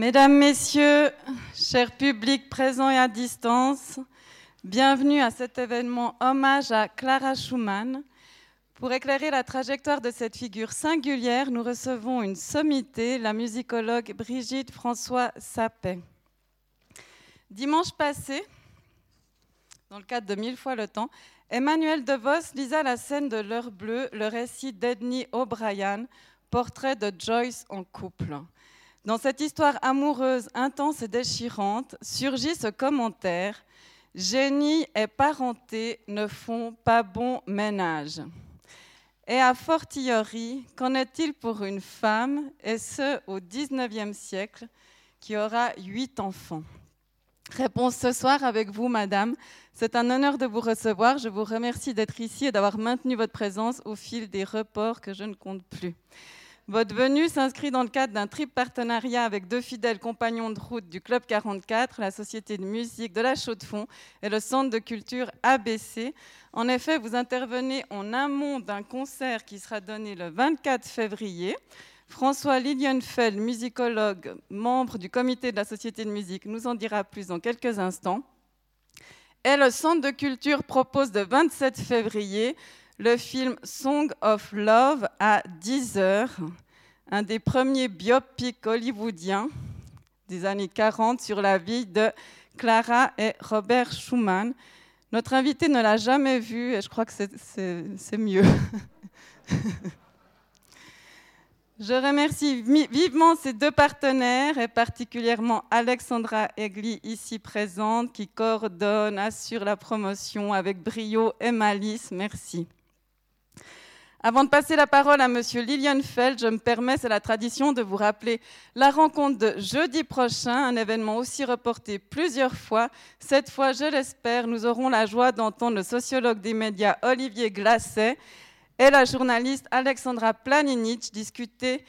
Mesdames, Messieurs, chers publics présents et à distance, bienvenue à cet événement hommage à Clara Schumann. Pour éclairer la trajectoire de cette figure singulière, nous recevons une sommité, la musicologue Brigitte François Sapet. Dimanche passé, dans le cadre de Mille fois le temps, Emmanuel DeVos lisa la scène de L'heure bleue, le récit d'Edney O'Brien, portrait de Joyce en couple. Dans cette histoire amoureuse, intense et déchirante, surgit ce commentaire Génie et parenté ne font pas bon ménage. Et a fortiori, qu'en est-il pour une femme, et ce au XIXe siècle, qui aura huit enfants? Réponse ce soir avec vous, madame. C'est un honneur de vous recevoir. Je vous remercie d'être ici et d'avoir maintenu votre présence au fil des reports que je ne compte plus. Votre venue s'inscrit dans le cadre d'un triple partenariat avec deux fidèles compagnons de route du Club 44, la Société de musique de la Chaux-de-Fonds et le Centre de culture ABC. En effet, vous intervenez en amont d'un concert qui sera donné le 24 février. François Lilienfeld, musicologue, membre du comité de la Société de musique, nous en dira plus dans quelques instants. Et le Centre de culture propose le 27 février le film Song of Love à 10 heures, un des premiers biopics hollywoodiens des années 40 sur la vie de Clara et Robert Schumann. Notre invité ne l'a jamais vu et je crois que c'est mieux. Je remercie vivement ces deux partenaires et particulièrement Alexandra Egli ici présente qui coordonne, assure la promotion avec brio et malice. Merci. Avant de passer la parole à Monsieur Lilienfeld, je me permets, c'est la tradition, de vous rappeler la rencontre de jeudi prochain, un événement aussi reporté plusieurs fois. Cette fois, je l'espère, nous aurons la joie d'entendre le sociologue des médias Olivier Glasset et la journaliste Alexandra Planinic discuter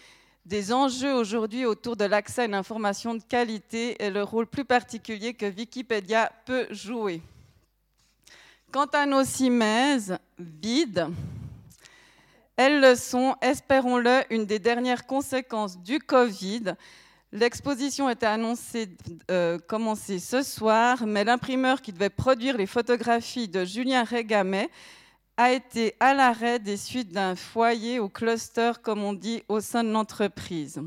des enjeux aujourd'hui autour de l'accès à une information de qualité et le rôle plus particulier que Wikipédia peut jouer. Quant à nos simèses vides, elles le sont, espérons-le, une des dernières conséquences du Covid. L'exposition était annoncée euh, commencer ce soir, mais l'imprimeur qui devait produire les photographies de Julien Régamet a été à l'arrêt des suites d'un foyer ou cluster, comme on dit, au sein de l'entreprise.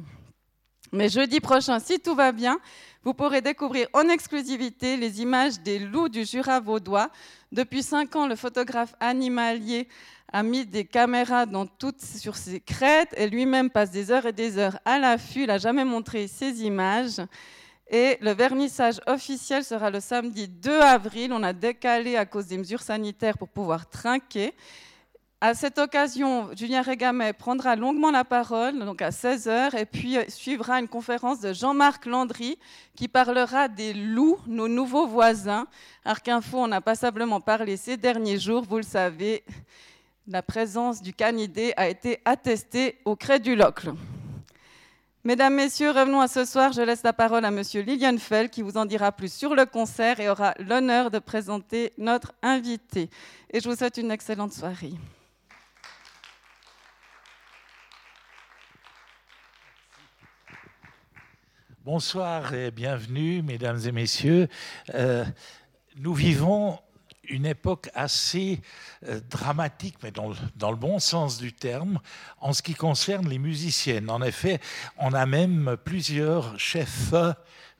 Mais jeudi prochain, si tout va bien, vous pourrez découvrir en exclusivité les images des loups du Jura vaudois. Depuis cinq ans, le photographe animalier a mis des caméras dans toutes, sur ses crêtes et lui-même passe des heures et des heures à l'affût. Il n'a jamais montré ces images. Et le vernissage officiel sera le samedi 2 avril. On a décalé à cause des mesures sanitaires pour pouvoir trinquer. À cette occasion, Julien Régamet prendra longuement la parole, donc à 16h, et puis suivra une conférence de Jean-Marc Landry qui parlera des loups, nos nouveaux voisins. Arc Info, on a passablement parlé ces derniers jours, vous le savez la présence du canidé a été attestée au Crédulocle. Mesdames, Messieurs, revenons à ce soir. Je laisse la parole à Monsieur Lilienfeld qui vous en dira plus sur le concert et aura l'honneur de présenter notre invité. Et je vous souhaite une excellente soirée. Bonsoir et bienvenue, mesdames et messieurs. Euh, nous vivons une époque assez euh, dramatique, mais dans, dans, le bon sens du terme, en ce qui concerne les musiciennes. En effet, on a même plusieurs chefs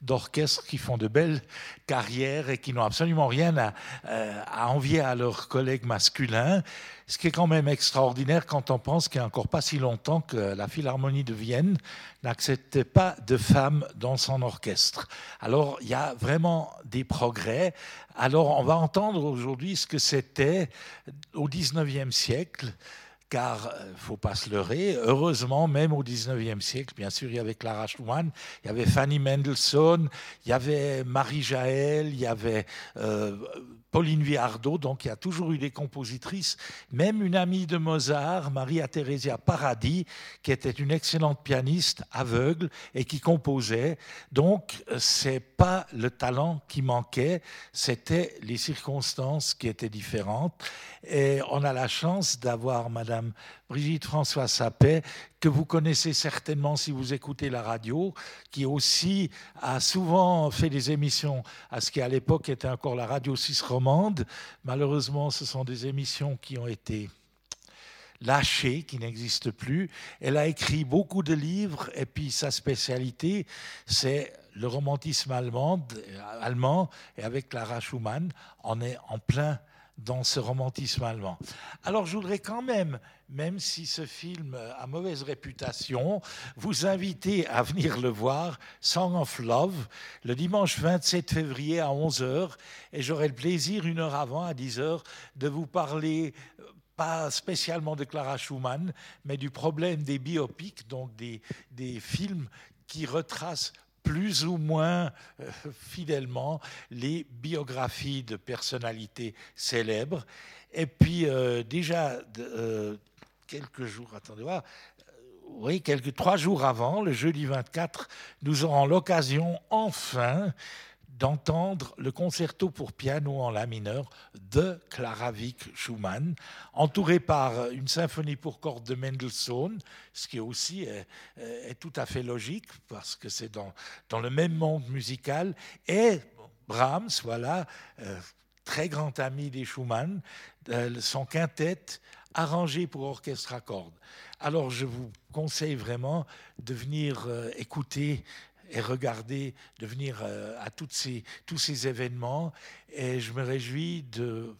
d'orchestre qui font de belles carrières et qui n'ont absolument rien à, euh, à, envier à leurs collègues masculins. Ce qui est quand même extraordinaire quand on pense qu'il n'y a encore pas si longtemps que la Philharmonie de Vienne n'acceptait pas de femmes dans son orchestre. Alors il y a vraiment des progrès. Alors on va entendre aujourd'hui ce que c'était au XIXe siècle car il euh, faut pas se leurrer, heureusement, même au 19e siècle, bien sûr, il y avait Clara Schumann, il y avait Fanny Mendelssohn, il y avait Marie Jaël, il y avait euh, Pauline Viardot, donc il y a toujours eu des compositrices, même une amie de Mozart, Maria Theresia Paradis, qui était une excellente pianiste aveugle et qui composait. Donc c'est pas le talent qui manquait, c'était les circonstances qui étaient différentes. Et on a la chance d'avoir Madame Brigitte François Sapet, que vous connaissez certainement si vous écoutez la radio, qui aussi a souvent fait des émissions à ce qui à l'époque était encore la radio suisse romande. Malheureusement, ce sont des émissions qui ont été lâchées, qui n'existent plus. Elle a écrit beaucoup de livres et puis sa spécialité, c'est le romantisme allemand, allemand et avec Clara Schumann, on est en plein dans ce romantisme allemand. Alors je voudrais quand même, même si ce film a mauvaise réputation, vous inviter à venir le voir, Song of Love, le dimanche 27 février à 11h, et j'aurai le plaisir, une heure avant, à 10h, de vous parler euh, pas spécialement de Clara Schumann, mais du problème des biopics, donc des, des films qui retracent plus ou moins euh, fidèlement les biographies de personnalités célèbres. Et puis euh, déjà euh, quelques jours, attendez voir, quelques trois jours avant, le jeudi 24, nous aurons l'occasion enfin d'entendre le concerto pour piano en la mineur de Clara Wieck Schumann, entouré par une symphonie pour cordes de Mendelssohn, ce qui aussi est, tout à fait logique parce que c'est dans, dans, le même monde musical, et Brahms, voilà, euh, très grand ami des Schumann, euh, son quintet arrangé pour orchestre à cordes. Alors je vous conseille vraiment de venir euh, écouter et regarder, de venir euh, à ces, tous ces événements. Et je me réjouis de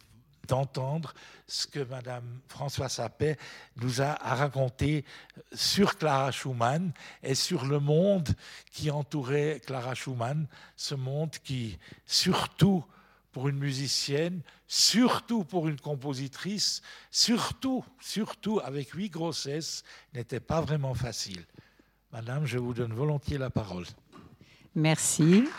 d'entendre ce que Madame Françoise Sapet nous a raconté sur Clara Schumann et sur le monde qui entourait Clara Schumann, ce monde qui, surtout pour une musicienne, surtout pour une compositrice, surtout, surtout avec huit grossesses, n'était pas vraiment facile. Madame, je vous donne volontiers la parole. Merci.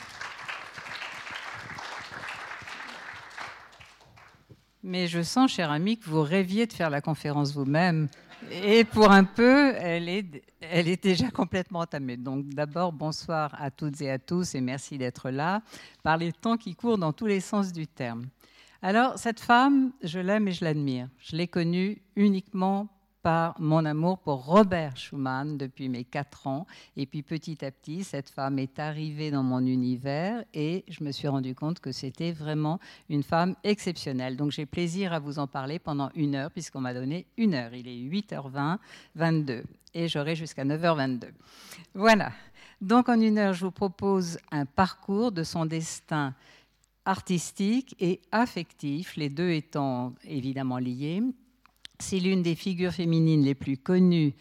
Mais je sens, cher ami, que vous rêviez de faire la conférence vous-même. Et pour un peu, elle est, déjà complètement entamée. Donc d'abord, bonsoir à toutes et à tous et merci d'être là par les temps qui courent dans tous les sens du terme. Alors, cette femme, je l'aime et je l'admire. Je l'ai connue uniquement par mon amour pour Robert Schumann depuis mes quatre ans. Et puis petit à petit, cette femme est arrivée dans mon univers et je me suis rendu compte que c'était vraiment une femme exceptionnelle. Donc j'ai plaisir à vous en parler pendant une heure puisqu'on m'a donné une heure. Il est 8h20, 22 et j'aurai jusqu'à 9h22. Voilà. Donc en une heure, je vous propose un parcours de son destin artistique et affectif, les deux étant évidemment liés, c'est l'une des figures féminines les plus connues,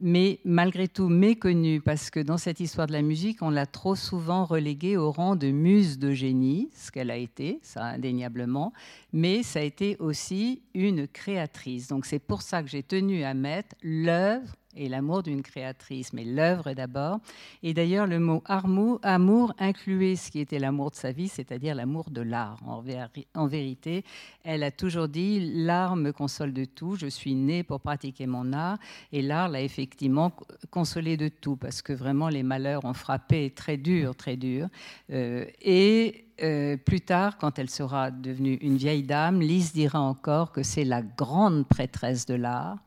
mais malgré tout méconnue, parce que dans cette histoire de la musique, on l'a trop souvent reléguée au rang de muse de génie, ce qu'elle a été, ça indéniablement, mais ça a été aussi une créatrice. Donc c'est pour ça que j'ai tenu à mettre l'œuvre et l'amour d'une créatrice, mais l'œuvre d'abord. Et d'ailleurs, le mot amour incluait ce qui était l'amour de sa vie, c'est-à-dire l'amour de l'art. En, vérité, elle a toujours dit l'art me console de tout. Je suis née pour pratiquer mon art, et l'art l'a effectivement consolé de tout, parce que vraiment les malheurs ont frappé très dur, très dur. Euh, et euh, plus tard, quand elle sera devenue une vieille dame, Lise dira encore que c'est la grande prêtresse de l'art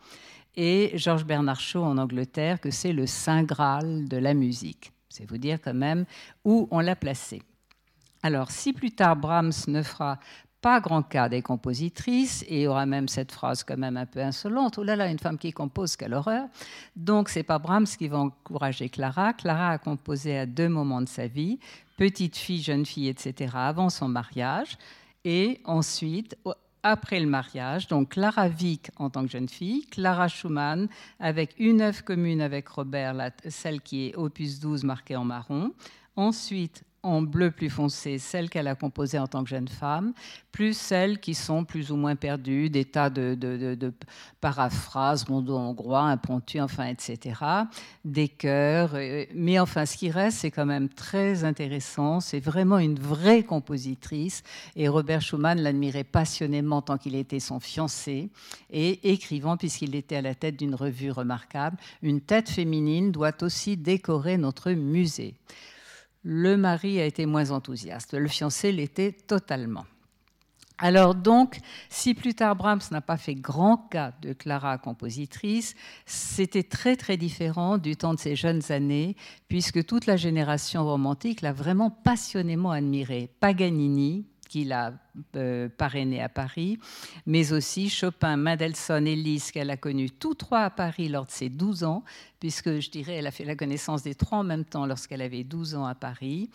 et Georges Bernard Shaw en Angleterre que c'est le Saint Graal de la musique. C'est vous dire quand même où on l'a placé. Alors, si plus tard Brahms ne fera pas grand cas des compositrices et aura même cette phrase quand même un peu insolente oh là là une femme qui compose quelle horreur donc c'est pas Brahms qui va encourager Clara Clara a composé à deux moments de sa vie petite fille jeune fille etc avant son mariage et ensuite après le mariage, donc Clara Wieck en tant que jeune fille, Clara Schumann avec une œuvre commune avec Robert, celle qui est opus 12 marquée en marron. Ensuite, en bleu plus foncé, celles qu'elle a composées en tant que jeune femme, plus celles qui sont plus ou moins perdues, des tas de, paraphrases, rondo hongrois, impromptus, enfin, etc., des chœurs. Mais enfin, ce qui reste, c'est quand même très intéressant. C'est vraiment une vraie compositrice. Et Robert Schumann l'admirait passionnément tant qu'il était son fiancé et écrivant, puisqu'il était à la tête d'une revue remarquable. Une tête féminine doit aussi décorer notre musée. Le mari a été moins enthousiaste, le fiancé l'était totalement. Alors donc, si plus tard Brahms n'a pas fait grand cas de Clara compositrice, c'était très très différent du temps de ses jeunes années, puisque toute la génération romantique l'a vraiment passionnément admirée. Paganini, qu'il a euh, parrainé à Paris, mais aussi Chopin, Mendelssohn et Liszt, qu'elle a connus tous trois à Paris lors de ses 12 ans, puisque je dirais elle a fait la connaissance des trois en même temps lorsqu'elle avait 12 ans à Paris.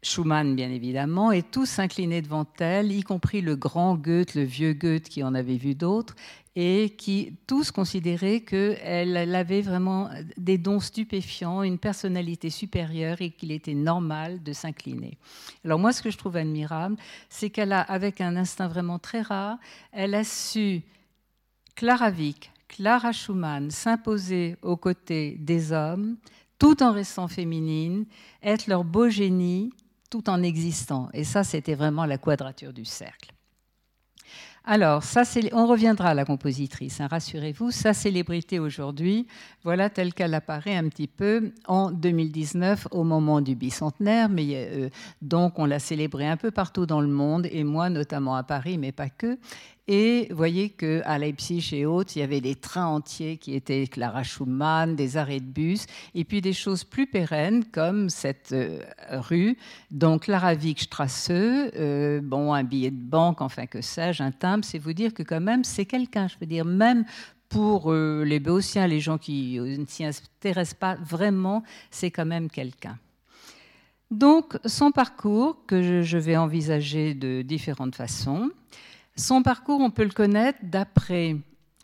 Schumann, bien évidemment, et tous s'inclinaient devant elle, y compris le grand Goethe, le vieux Goethe qui en avait vu d'autres, et qui tous considéraient qu'elle avait vraiment des dons stupéfiants, une personnalité supérieure et qu'il était normal de s'incliner. Alors moi, ce que je trouve admirable, c'est qu'elle a, avec un instinct vraiment très rare, elle a su, Clara Wieck, Clara Schumann, s'imposer aux côtés des hommes, tout en restant féminine, être leur beau génie, tout en existant. Et ça, c'était vraiment la quadrature du cercle. Alors, ça, on reviendra à la compositrice, hein, rassurez-vous. Sa célébrité aujourd'hui, voilà telle qu'elle apparaît un petit peu en 2019 au moment du bicentenaire. Mais, euh, donc, on l'a célébrée un peu partout dans le monde, et moi notamment à Paris, mais pas que. Et vous voyez qu'à Leipzig et autres, il y avait des trains entiers qui étaient Clara Schumann, des arrêts de bus, et puis des choses plus pérennes comme cette euh, rue, donc Clara Wigstrasse, euh, bon, un billet de banque, enfin que sais-je, un timbre, c'est vous dire que quand même, c'est quelqu'un, je veux dire, même pour euh, les Béotiens, les gens qui ne s'y intéressent pas vraiment, c'est quand même quelqu'un. Donc, son parcours, que je vais envisager de différentes façons. Son parcours, on peut le connaître d'après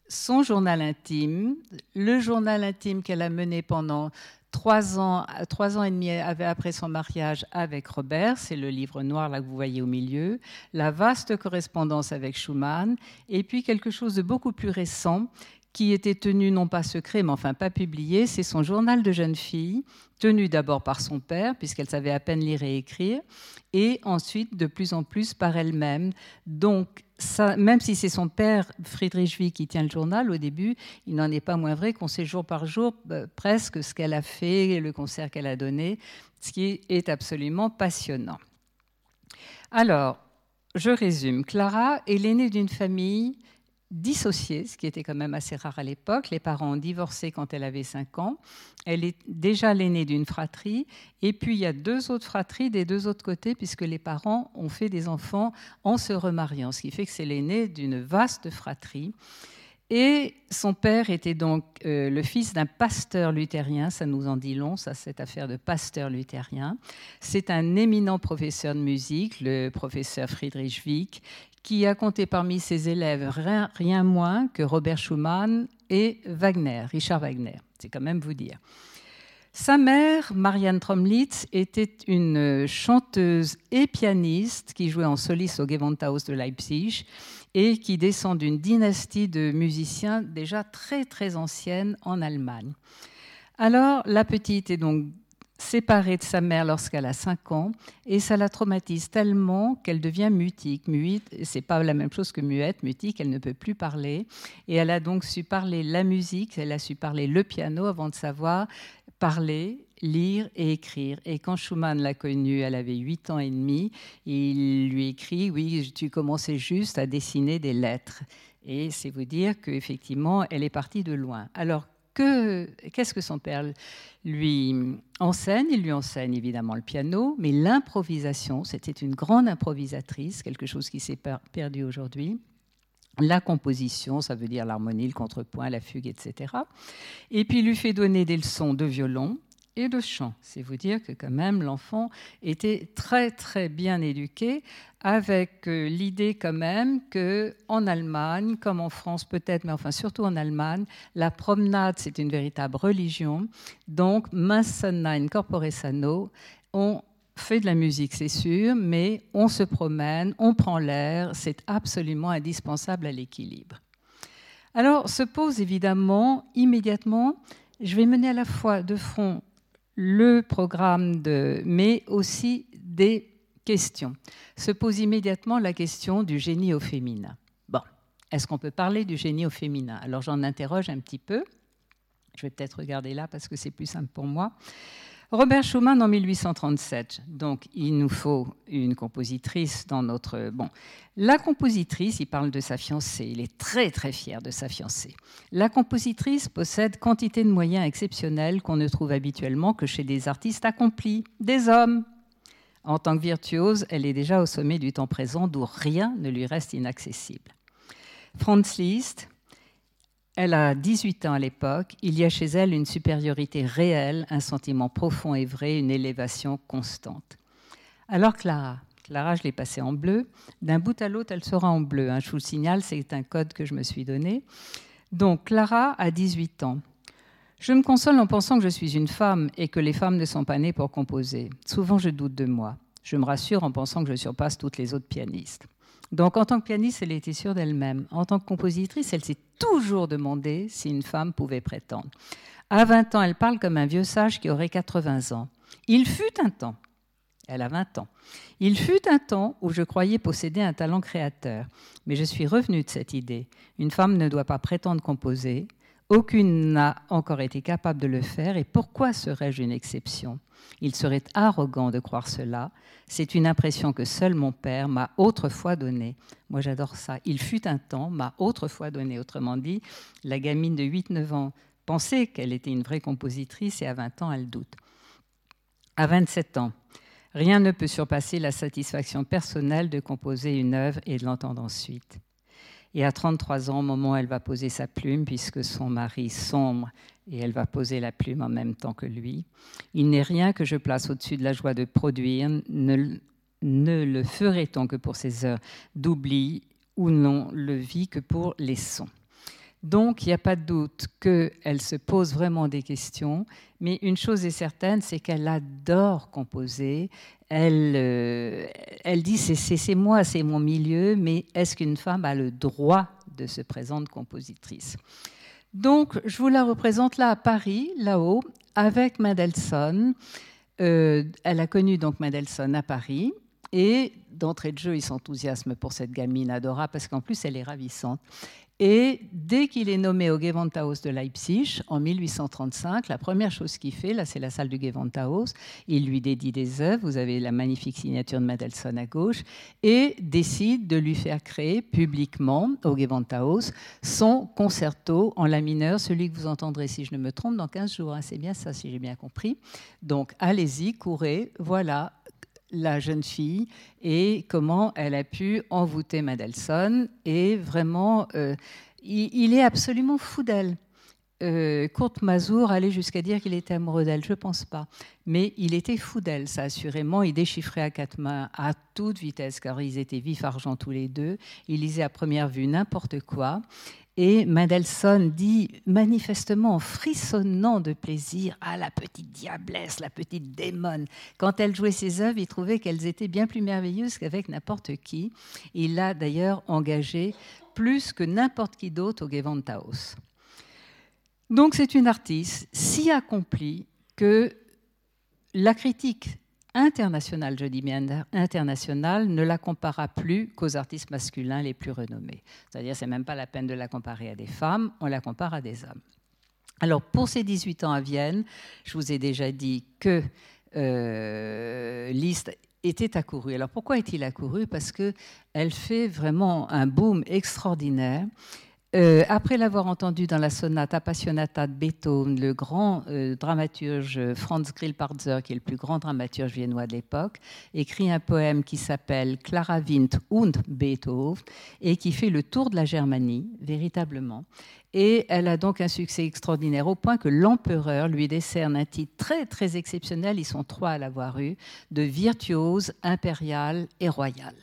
son journal intime, le journal intime qu'elle a mené pendant trois ans, trois ans et demi après son mariage avec Robert, c'est le livre noir là que vous voyez au milieu, la vaste correspondance avec Schumann, et puis quelque chose de beaucoup plus récent qui était tenu non pas secret, mais enfin pas publié, c'est son journal de jeune fille, tenu d'abord par son père, puisqu'elle savait à peine lire et écrire, et ensuite de plus en plus par elle-même. Donc, même si c'est son père, Friedrich Wieck, qui tient le journal au début, il n'en est pas moins vrai qu'on sait jour par jour euh, presque ce qu'elle a fait, le concert qu'elle a donné, ce qui est absolument passionnant. Alors, je résume. Clara est l'aînée d'une famille dissociée, ce qui était quand même assez rare à l'époque. Les parents ont divorcé quand elle avait 5 ans. Elle est déjà l'aînée d'une fratrie. Et puis, il y a deux autres fratries des deux autres côtés, puisque les parents ont fait des enfants en se remariant, ce qui fait que c'est l'aînée d'une vaste fratrie. Et son père était donc euh, le fils d'un pasteur luthérien, ça nous en dit long, ça, cette affaire de pasteur luthérien. C'est un éminent professeur de musique, le professeur Friedrich Wieck, qui a compté parmi ses élèves rien, moins que Robert Schumann et Wagner, Richard Wagner. C'est quand même vous dire. Sa mère, Marianne Tromlitz, était une chanteuse et pianiste qui jouait en soliste au Gewandhaus de Leipzig et qui descend d'une dynastie de musiciens déjà très très ancienne en Allemagne. Alors la petite est donc séparée de sa mère lorsqu'elle a 5 ans, et ça la traumatise tellement qu'elle devient mutique. Muette, c'est pas la même chose que muette, mutique, elle ne peut plus parler, et elle a donc su parler la musique, elle a su parler le piano avant de savoir parler, lire et écrire. Et quand Schumann l'a connue, elle avait 8 ans et demi, il lui écrit, oui, tu commençais juste à dessiner des lettres. Et c'est vous dire qu'effectivement, elle est partie de loin. Alors, qu'est-ce que son père lui enseigne? Il lui enseigne évidemment le piano, mais l'improvisation, c'était une grande improvisatrice, quelque chose qui s'est perdu aujourd'hui. La composition, ça veut dire l'harmonie, le contrepoint, la fugue, etc. Et puis il lui fait donner des leçons de violon, et de chant. C'est vous dire que quand même l'enfant était très très bien éduqué avec euh, l'idée quand même que en Allemagne, comme en France peut-être, mais enfin surtout en Allemagne, la promenade c'est une véritable religion. Donc main sana corpore sano, on fait de la musique, c'est sûr, mais on se promène, on prend l'air, c'est absolument indispensable à l'équilibre. Alors se pose évidemment immédiatement, je vais mener à la fois de front le programme, de, mais aussi des questions. Se pose immédiatement la question du génie au féminin. Bon, est-ce qu'on peut parler du génie au féminin? Alors j'en interroge un petit peu. Je vais peut-être regarder là parce que c'est plus simple pour moi. Robert Schumann en 1837. Donc, il nous faut une compositrice dans notre. Bon, la compositrice, il parle de sa fiancée. Il est très très fier de sa fiancée. La compositrice possède quantité de moyens exceptionnels qu'on ne trouve habituellement que chez des artistes accomplis, des hommes. En tant que virtuose, elle est déjà au sommet du temps présent, d'où rien ne lui reste inaccessible. Franz Liszt, elle a 18 ans à l'époque. Il y a chez elle une supériorité réelle, un sentiment profond et vrai, une élévation constante. Alors Clara, Clara, je l'ai passée en bleu. D'un bout à l'autre, elle sera en bleu. Hein. Je vous le signale, c'est un code que je me suis donné. Donc Clara a 18 ans. Je me console en pensant que je suis une femme et que les femmes ne sont pas nées pour composer. Souvent, je doute de moi. Je me rassure en pensant que je surpasse toutes les autres pianistes. Donc en tant que pianiste, elle était sûre d'elle-même. En tant que compositrice, elle s'est toujours demandé si une femme pouvait prétendre. À 20 ans, elle parle comme un vieux sage qui aurait 80 ans. Il fut un temps, elle a 20 ans, il fut un temps où je croyais posséder un talent créateur, mais je suis revenue de cette idée. Une femme ne doit pas prétendre composer, aucune n'a encore été capable de le faire, et pourquoi serais-je une exception? Il serait arrogant de croire cela. C'est une impression que seul mon père m'a autrefois donnée. Moi, j'adore ça. Il fut un temps, m'a autrefois donné. Autrement dit, la gamine de 8-9 ans pensait qu'elle était une vraie compositrice, et à 20 ans, elle doute. À 27 ans, rien ne peut surpasser la satisfaction personnelle de composer une œuvre et de l'entendre ensuite. Et à 33 ans, au moment où elle va poser sa plume, puisque son mari sombre et elle va poser la plume en même temps que lui, il n'est rien que je place au-dessus de la joie de produire, ne, ne le ferait-on que pour ces heures d'oubli ou non le vit que pour les sons. Donc, il n'y a pas de doute qu'elle se pose vraiment des questions, mais une chose est certaine, c'est qu'elle adore composer. Elle, euh, elle dit c'est moi, c'est mon milieu, mais est-ce qu'une femme a le droit de se présenter compositrice? Donc, je vous la représente là à Paris, là-haut, avec Mendelssohn. Euh, elle a connu donc Mendelssohn à Paris. Et d'entrée de jeu, il s'enthousiasme pour cette gamine adorable parce qu'en plus, elle est ravissante. Et dès qu'il est nommé au Gewandhaus de Leipzig en 1835, la première chose qu'il fait, là c'est la salle du Gewandhaus, il lui dédie des œuvres, vous avez la magnifique signature de Mendelssohn à gauche, et décide de lui faire créer publiquement au Gewandhaus son concerto en la mineur, celui que vous entendrez si je ne me trompe dans 15 jours. Hein. c'est bien ça si j'ai bien compris. Donc allez-y, courez, voilà la jeune fille et comment elle a pu envoûter Mendelssohn. Et vraiment, euh, il, est absolument fou d'elle. Euh, Kurt Mazur allait jusqu'à dire qu'il était amoureux d'elle, je pense pas. Mais il était fou d'elle, ça assurément. Il déchiffrait à quatre mains à toute vitesse, car ils étaient vifs argent tous les deux. Il lisait à première vue n'importe quoi. Et Mendelssohn dit manifestement en frissonnant de plaisir à la petite diablesse, la petite démone. Quand elle jouait ses œuvres, il trouvait qu'elles étaient bien plus merveilleuses qu'avec n'importe qui. Il l'a d'ailleurs engagée plus que n'importe qui d'autre au Gewandhaus. Donc c'est une artiste si accomplie que la critique internationale, je dis bien internationale, ne la comparera plus qu'aux artistes masculins les plus renommés. C'est-à-dire, c'est même pas la peine de la comparer à des femmes, on la compare à des hommes. Alors, pour ses 18 ans à Vienne, je vous ai déjà dit que euh, Liszt était accouru. Alors, pourquoi est-il accouru? Parce qu'elle fait vraiment un boom extraordinaire. Euh, après l'avoir entendu dans la sonate Appassionata de Beethoven, le grand euh, dramaturge Franz Grillparzer, qui est le plus grand dramaturge viennois de l'époque, écrit un poème qui s'appelle Clara Wind und Beethoven et qui fait le tour de la Germanie, véritablement. Et elle a donc un succès extraordinaire au point que l'empereur lui décerne un titre très très exceptionnel, ils sont trois à l'avoir eu, de virtuose impériale et royale.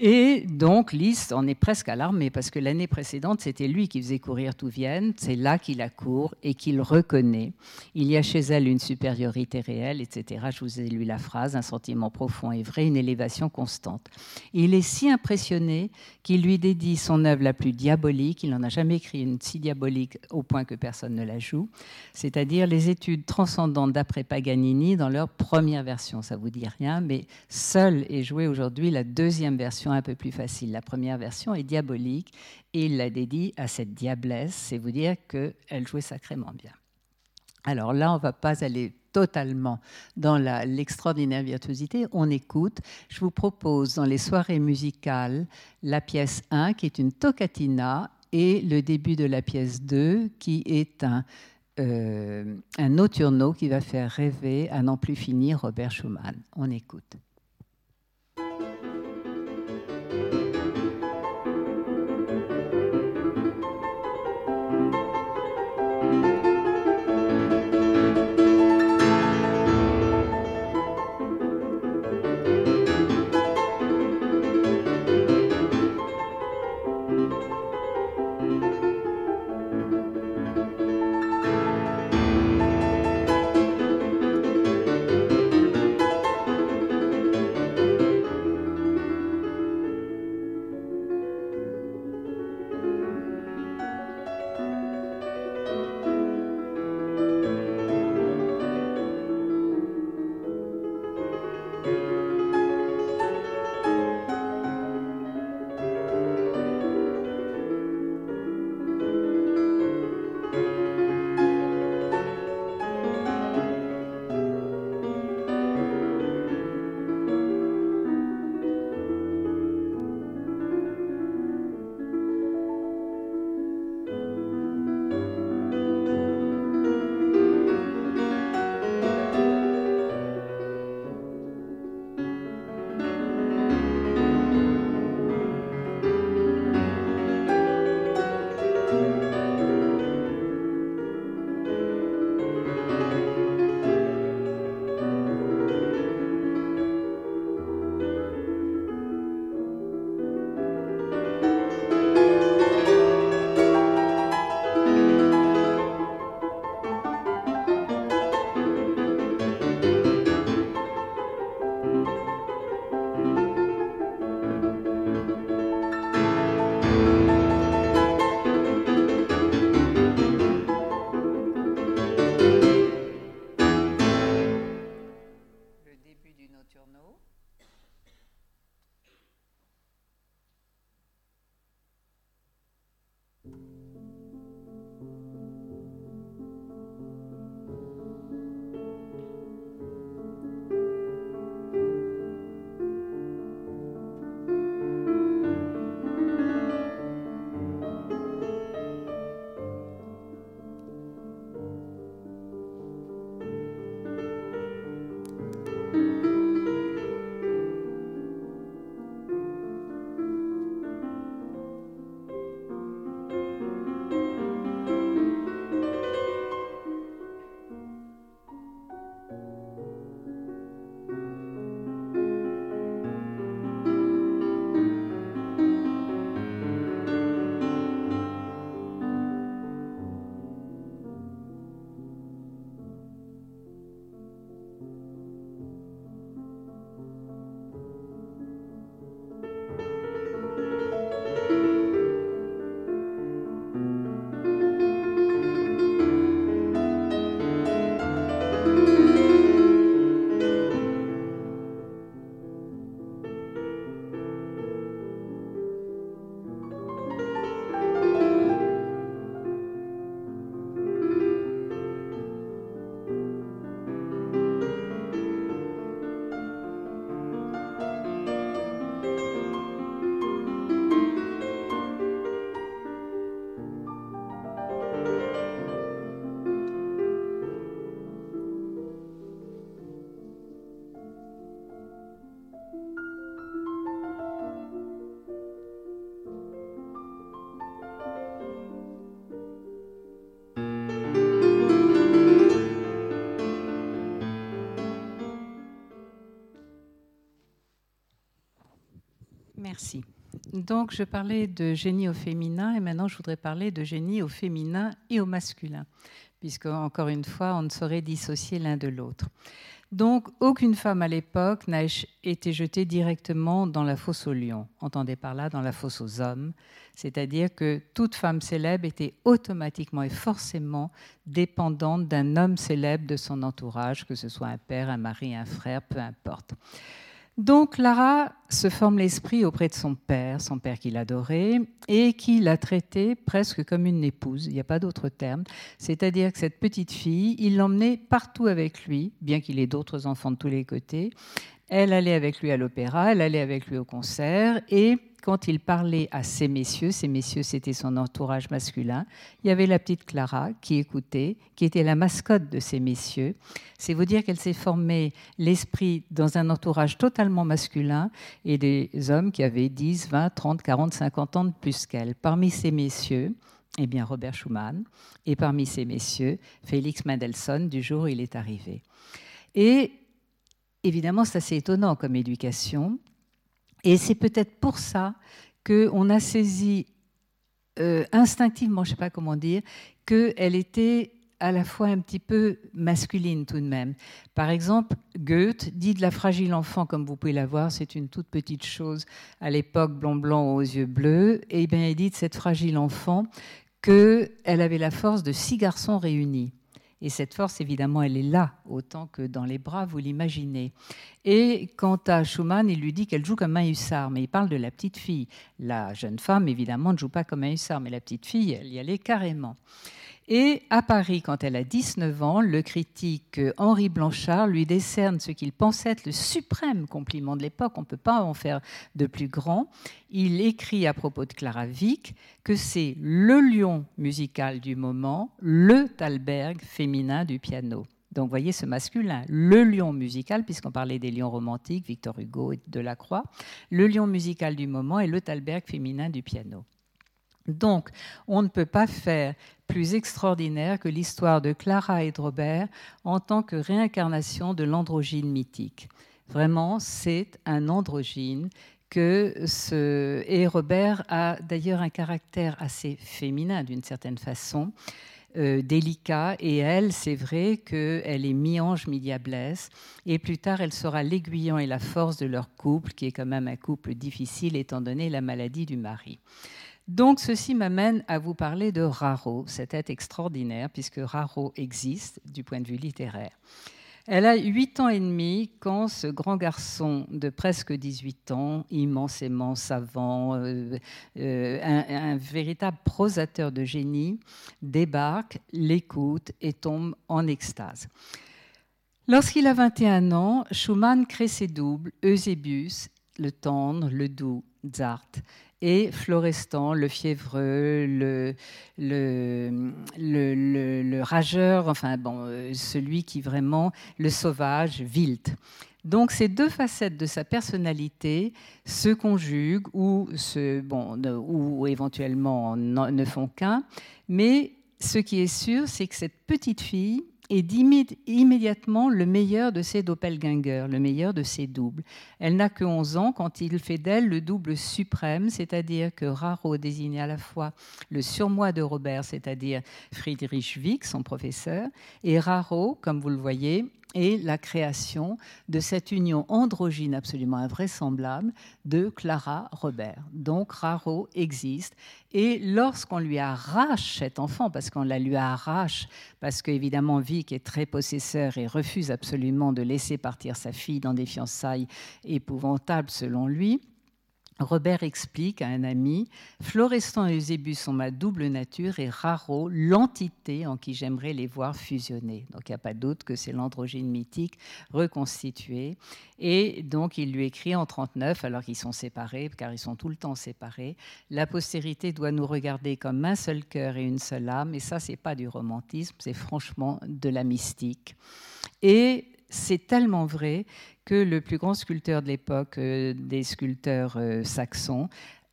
Et donc Liszt en est presque alarmé parce que l'année précédente, c'était lui qui faisait courir tout Vienne. C'est là qu'il accourt et qu'il reconnaît. Il y a chez elle une supériorité réelle, etc. Je vous ai lu la phrase, un sentiment profond et vrai, une élévation constante. Il est si impressionné qu'il lui dédie son œuvre la plus diabolique. Il n'en a jamais écrit une si diabolique au point que personne ne la joue, c'est-à-dire les études transcendantes d'après Paganini dans leur première version. Ça vous dit rien, mais seule est jouée aujourd'hui la deuxième un peu plus facile. La première version est diabolique et il la dédie à cette diablesse, c'est vous dire qu'elle jouait sacrément bien. Alors là, on ne va pas aller totalement dans l'extraordinaire virtuosité, on écoute. Je vous propose dans les soirées musicales la pièce 1 qui est une toccatina et le début de la pièce 2 qui est un, euh, qui va faire rêver à n'en plus finir Robert Schumann. On écoute. Merci. Donc, je parlais de génie au féminin et maintenant je voudrais parler de génie au féminin et au masculin, puisque, encore une fois, on ne saurait dissocier l'un de l'autre. Donc, aucune femme à l'époque n'a été jetée directement dans la fosse aux lions. Entendez par là dans la fosse aux hommes, c'est-à-dire que toute femme célèbre était automatiquement et forcément dépendante d'un homme célèbre de son entourage, que ce soit un père, un mari, un frère, peu importe. Donc Clara se forme l'esprit auprès de son père, son père qu'il adorait, et qui l'a traité presque comme une épouse, il n'y a pas d'autre terme. C'est-à-dire que cette petite fille, il l'emmenait partout avec lui, bien qu'il ait d'autres enfants de tous les côtés. Elle allait avec lui à l'opéra, elle allait avec lui au concert, et quand il parlait à ces messieurs, ces messieurs c'était son entourage masculin, il y avait la petite Clara qui écoutait, qui était la mascotte de ces messieurs. C'est vous dire qu'elle s'est formée l'esprit dans un entourage totalement masculin et des hommes qui avaient 10, 20, 30, 40, 50 ans de plus qu'elle. Parmi ces messieurs, eh bien Robert Schumann, et parmi ces messieurs, Félix Mendelssohn, du jour où il est arrivé. Et évidemment, c'est assez étonnant comme éducation. Et c'est peut-être pour ça qu'on a saisi euh, instinctivement, je ne sais pas comment dire, qu'elle était à la fois un petit peu masculine tout de même. Par exemple, Goethe dit de la fragile enfant, comme vous pouvez la voir, c'est une toute petite chose à l'époque, blond-blanc aux yeux bleus, et bien il dit de cette fragile enfant qu'elle avait la force de six garçons réunis. Et cette force, évidemment, elle est là, autant que dans les bras, vous l'imaginez. Et quant à Schumann, il lui dit qu'elle joue comme un hussard, mais il parle de la petite fille. La jeune femme, évidemment, ne joue pas comme un hussard, mais la petite fille, elle y allait carrément. Et à Paris, quand elle a 19 ans, le critique Henri Blanchard lui décerne ce qu'il pense être le suprême compliment de l'époque, on ne peut pas en faire de plus grand. Il écrit à propos de Clara Wieck que c'est le lion musical du moment, le Thalberg féminin du piano. Donc, voyez ce masculin, le lion musical, puisqu'on parlait des lions romantiques, Victor Hugo et Delacroix, le lion musical du moment et le Thalberg féminin du piano. Donc, on ne peut pas faire plus extraordinaire que l'histoire de Clara et de Robert en tant que réincarnation de l'androgyne mythique. Vraiment, c'est un androgyne que ce... Et Robert a d'ailleurs un caractère assez féminin d'une certaine façon. Euh, délicat et elle, c'est vrai qu'elle est mi-ange, mi-diablesse et plus tard elle sera l'aiguillon et la force de leur couple qui est quand même un couple difficile étant donné la maladie du mari. Donc ceci m'amène à vous parler de Raro, cette être extraordinaire, puisque Raro existe du point de vue littéraire. Elle a 8 ans et demi quand ce grand garçon de presque 18 ans, immensément savant, euh, euh, un, véritable prosateur de génie, débarque, l'écoute et tombe en extase. Lorsqu'il a 21 ans, Schumann crée ses doubles, Eusebius, le tendre, le doux, Zart et Florestan, le fiévreux, le, le, le, rageur, enfin bon, euh, celui qui vraiment, le sauvage, Wild. Donc ces deux facettes de sa personnalité se conjuguent ou, se, bon, ou éventuellement ne font qu'un, mais ce qui est sûr, c'est que cette petite fille et immédiatement le meilleur de ses doppelgangers, le meilleur de ses doubles. Elle n'a que 11 ans quand il fait d'elle le double suprême, c'est-à-dire que Raro désigne à la fois le surmoi de Robert, c'est-à-dire Friedrich Wieck, son professeur, et Raro, comme vous le voyez, et la création de cette union androgyne absolument invraisemblable de Clara Robert. Donc Raro existe et lorsqu'on lui arrache cet enfant, parce qu'on la lui arrache, parce qu'évidemment Vic est très possesseur et refuse absolument de laisser partir sa fille dans des fiançailles épouvantables selon lui, Robert explique à un ami Florestan et Eusébus sont ma double nature et Raro, l'entité en qui j'aimerais les voir fusionner. Donc il n'y a pas doute que c'est l'androgyne mythique reconstitué. Et donc il lui écrit en 39, alors qu'ils sont séparés, car ils sont tout le temps séparés La postérité doit nous regarder comme un seul cœur et une seule âme. Et ça, c'est pas du romantisme, c'est franchement de la mystique. Et c'est tellement vrai que le plus grand sculpteur de l'époque, euh, des sculpteurs euh, saxons,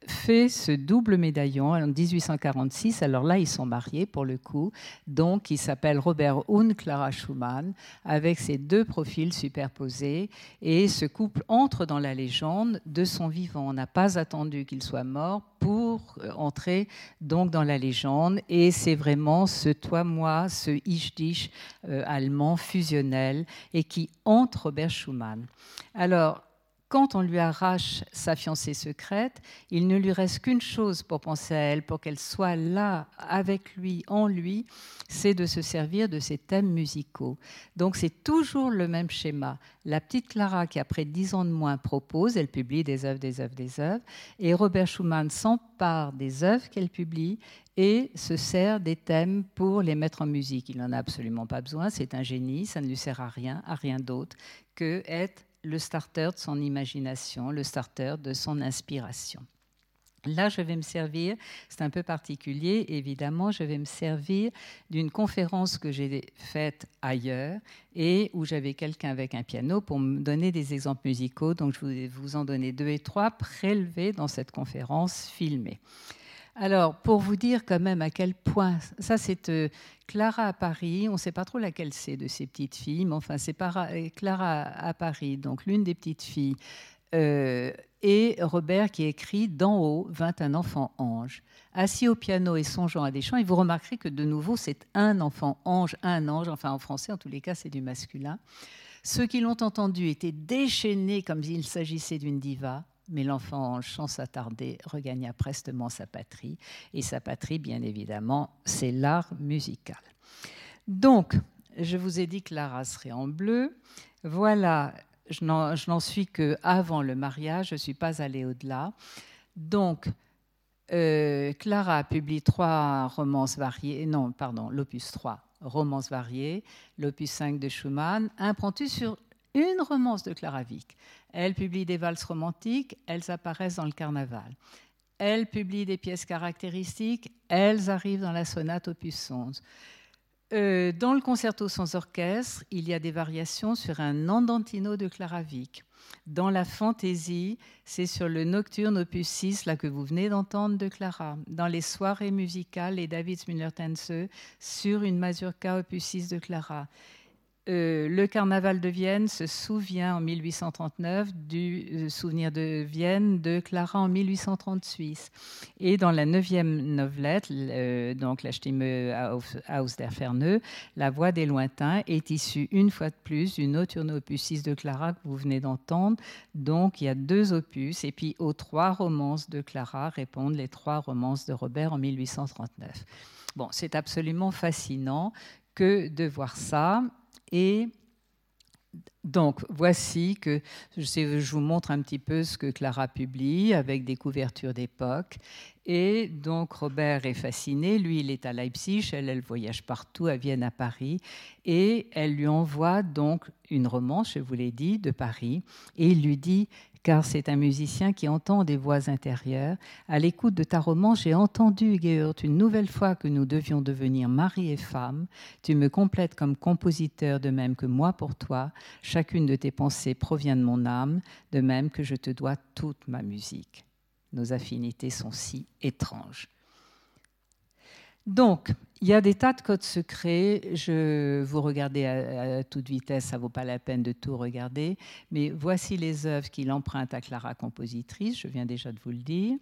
fait ce double médaillon en 1846. Alors là, ils sont mariés pour le coup. Donc, il s'appelle Robert und Clara Schumann, avec ces deux profils superposés. Et ce couple entre dans la légende de son vivant. On n'a pas attendu qu'il soit mort pour euh, entrer donc dans la légende. Et c'est vraiment ce toi-moi, ce ich-dich euh, allemand fusionnel et qui entre Robert Schumann. Alors, quand on lui arrache sa fiancée secrète, il ne lui reste qu'une chose pour penser à elle, pour qu'elle soit là avec lui, en lui, c'est de se servir de ses thèmes musicaux. Donc c'est toujours le même schéma. La petite Clara, qui après dix ans de moins propose, elle publie des œuvres, des œuvres, des œuvres, et Robert Schumann s'empare des œuvres qu'elle publie et se sert des thèmes pour les mettre en musique. Il n'en a absolument pas besoin, c'est un génie, ça ne lui sert à rien, à rien d'autre que être le starter de son imagination, le starter de son inspiration. Là, je vais me servir, c'est un peu particulier, évidemment, je vais me servir d'une conférence que j'ai faite ailleurs et où j'avais quelqu'un avec un piano pour me donner des exemples musicaux. Donc, je vais vous en donner deux et trois prélevés dans cette conférence filmée. Alors, pour vous dire quand même à quel point, ça c'est euh, Clara à Paris, on ne sait pas trop laquelle c'est de ces petites filles, mais enfin c'est euh, Clara à Paris, donc l'une des petites filles, euh, et Robert qui écrit D'en haut vint un enfant ange. Assis au piano et songeant à des chants, et vous remarquerez que de nouveau c'est un enfant ange, un ange, enfin en français en tous les cas c'est du masculin. Ceux qui l'ont entendu étaient déchaînés comme s'il s'agissait d'une diva mais l'enfant, sans s'attarder, regagna prestement sa patrie. Et sa patrie, bien évidemment, c'est l'art musical. Donc, je vous ai dit que l'art serait en bleu. Voilà, je n'en suis que avant le mariage, je ne suis pas allée au-delà. Donc, euh, Clara publie trois romances variées, non, pardon, l'opus 3, romances variées, l'opus 5 de Schumann, impromptu sur une romance de Clara Wieck. Elle publie des valses romantiques, elles apparaissent dans le carnaval. Elle publie des pièces caractéristiques, elles arrivent dans la sonate opus 11. Euh, dans le concerto sans orchestre, il y a des variations sur un andantino de Clara Wieck. Dans la fantaisie, c'est sur le nocturne opus 6 là, que vous venez d'entendre de Clara. Dans les soirées musicales, les Davids Müller-Tänze sur une mazurka opus 6 de Clara. Euh, le carnaval de Vienne se souvient en 1839 du euh, souvenir de Vienne de Clara en 1838. Et dans la neuvième novelette, euh, donc La Stimme aus der Ferne, La voix des lointains est issue une fois de plus d'une autre opus 6 de Clara que vous venez d'entendre. Donc il y a deux opus, et puis aux trois romances de Clara répondent les trois romances de Robert en 1839. Bon, c'est absolument fascinant que de voir ça. Et donc, voici que je vous montre un petit peu ce que Clara publie avec des couvertures d'époque. Et donc, Robert est fasciné. Lui, il est à Leipzig. Elle, elle voyage partout, à Vienne, à Paris. Et elle lui envoie donc une romance, je vous l'ai dit, de Paris. Et il lui dit car c'est un musicien qui entend des voix intérieures. À l'écoute de ta romance, j'ai entendu, Geert, une nouvelle fois que nous devions devenir mari et femme. Tu me complètes comme compositeur de même que moi pour toi. Chacune de tes pensées provient de mon âme, de même que je te dois toute ma musique. Nos affinités sont si étranges. Donc, il y a des tas de codes secrets. Je vous regardez à, toute vitesse, ça vaut pas la peine de tout regarder. Mais voici les œuvres qu'il emprunte à Clara compositrice. Je viens déjà de vous le dire.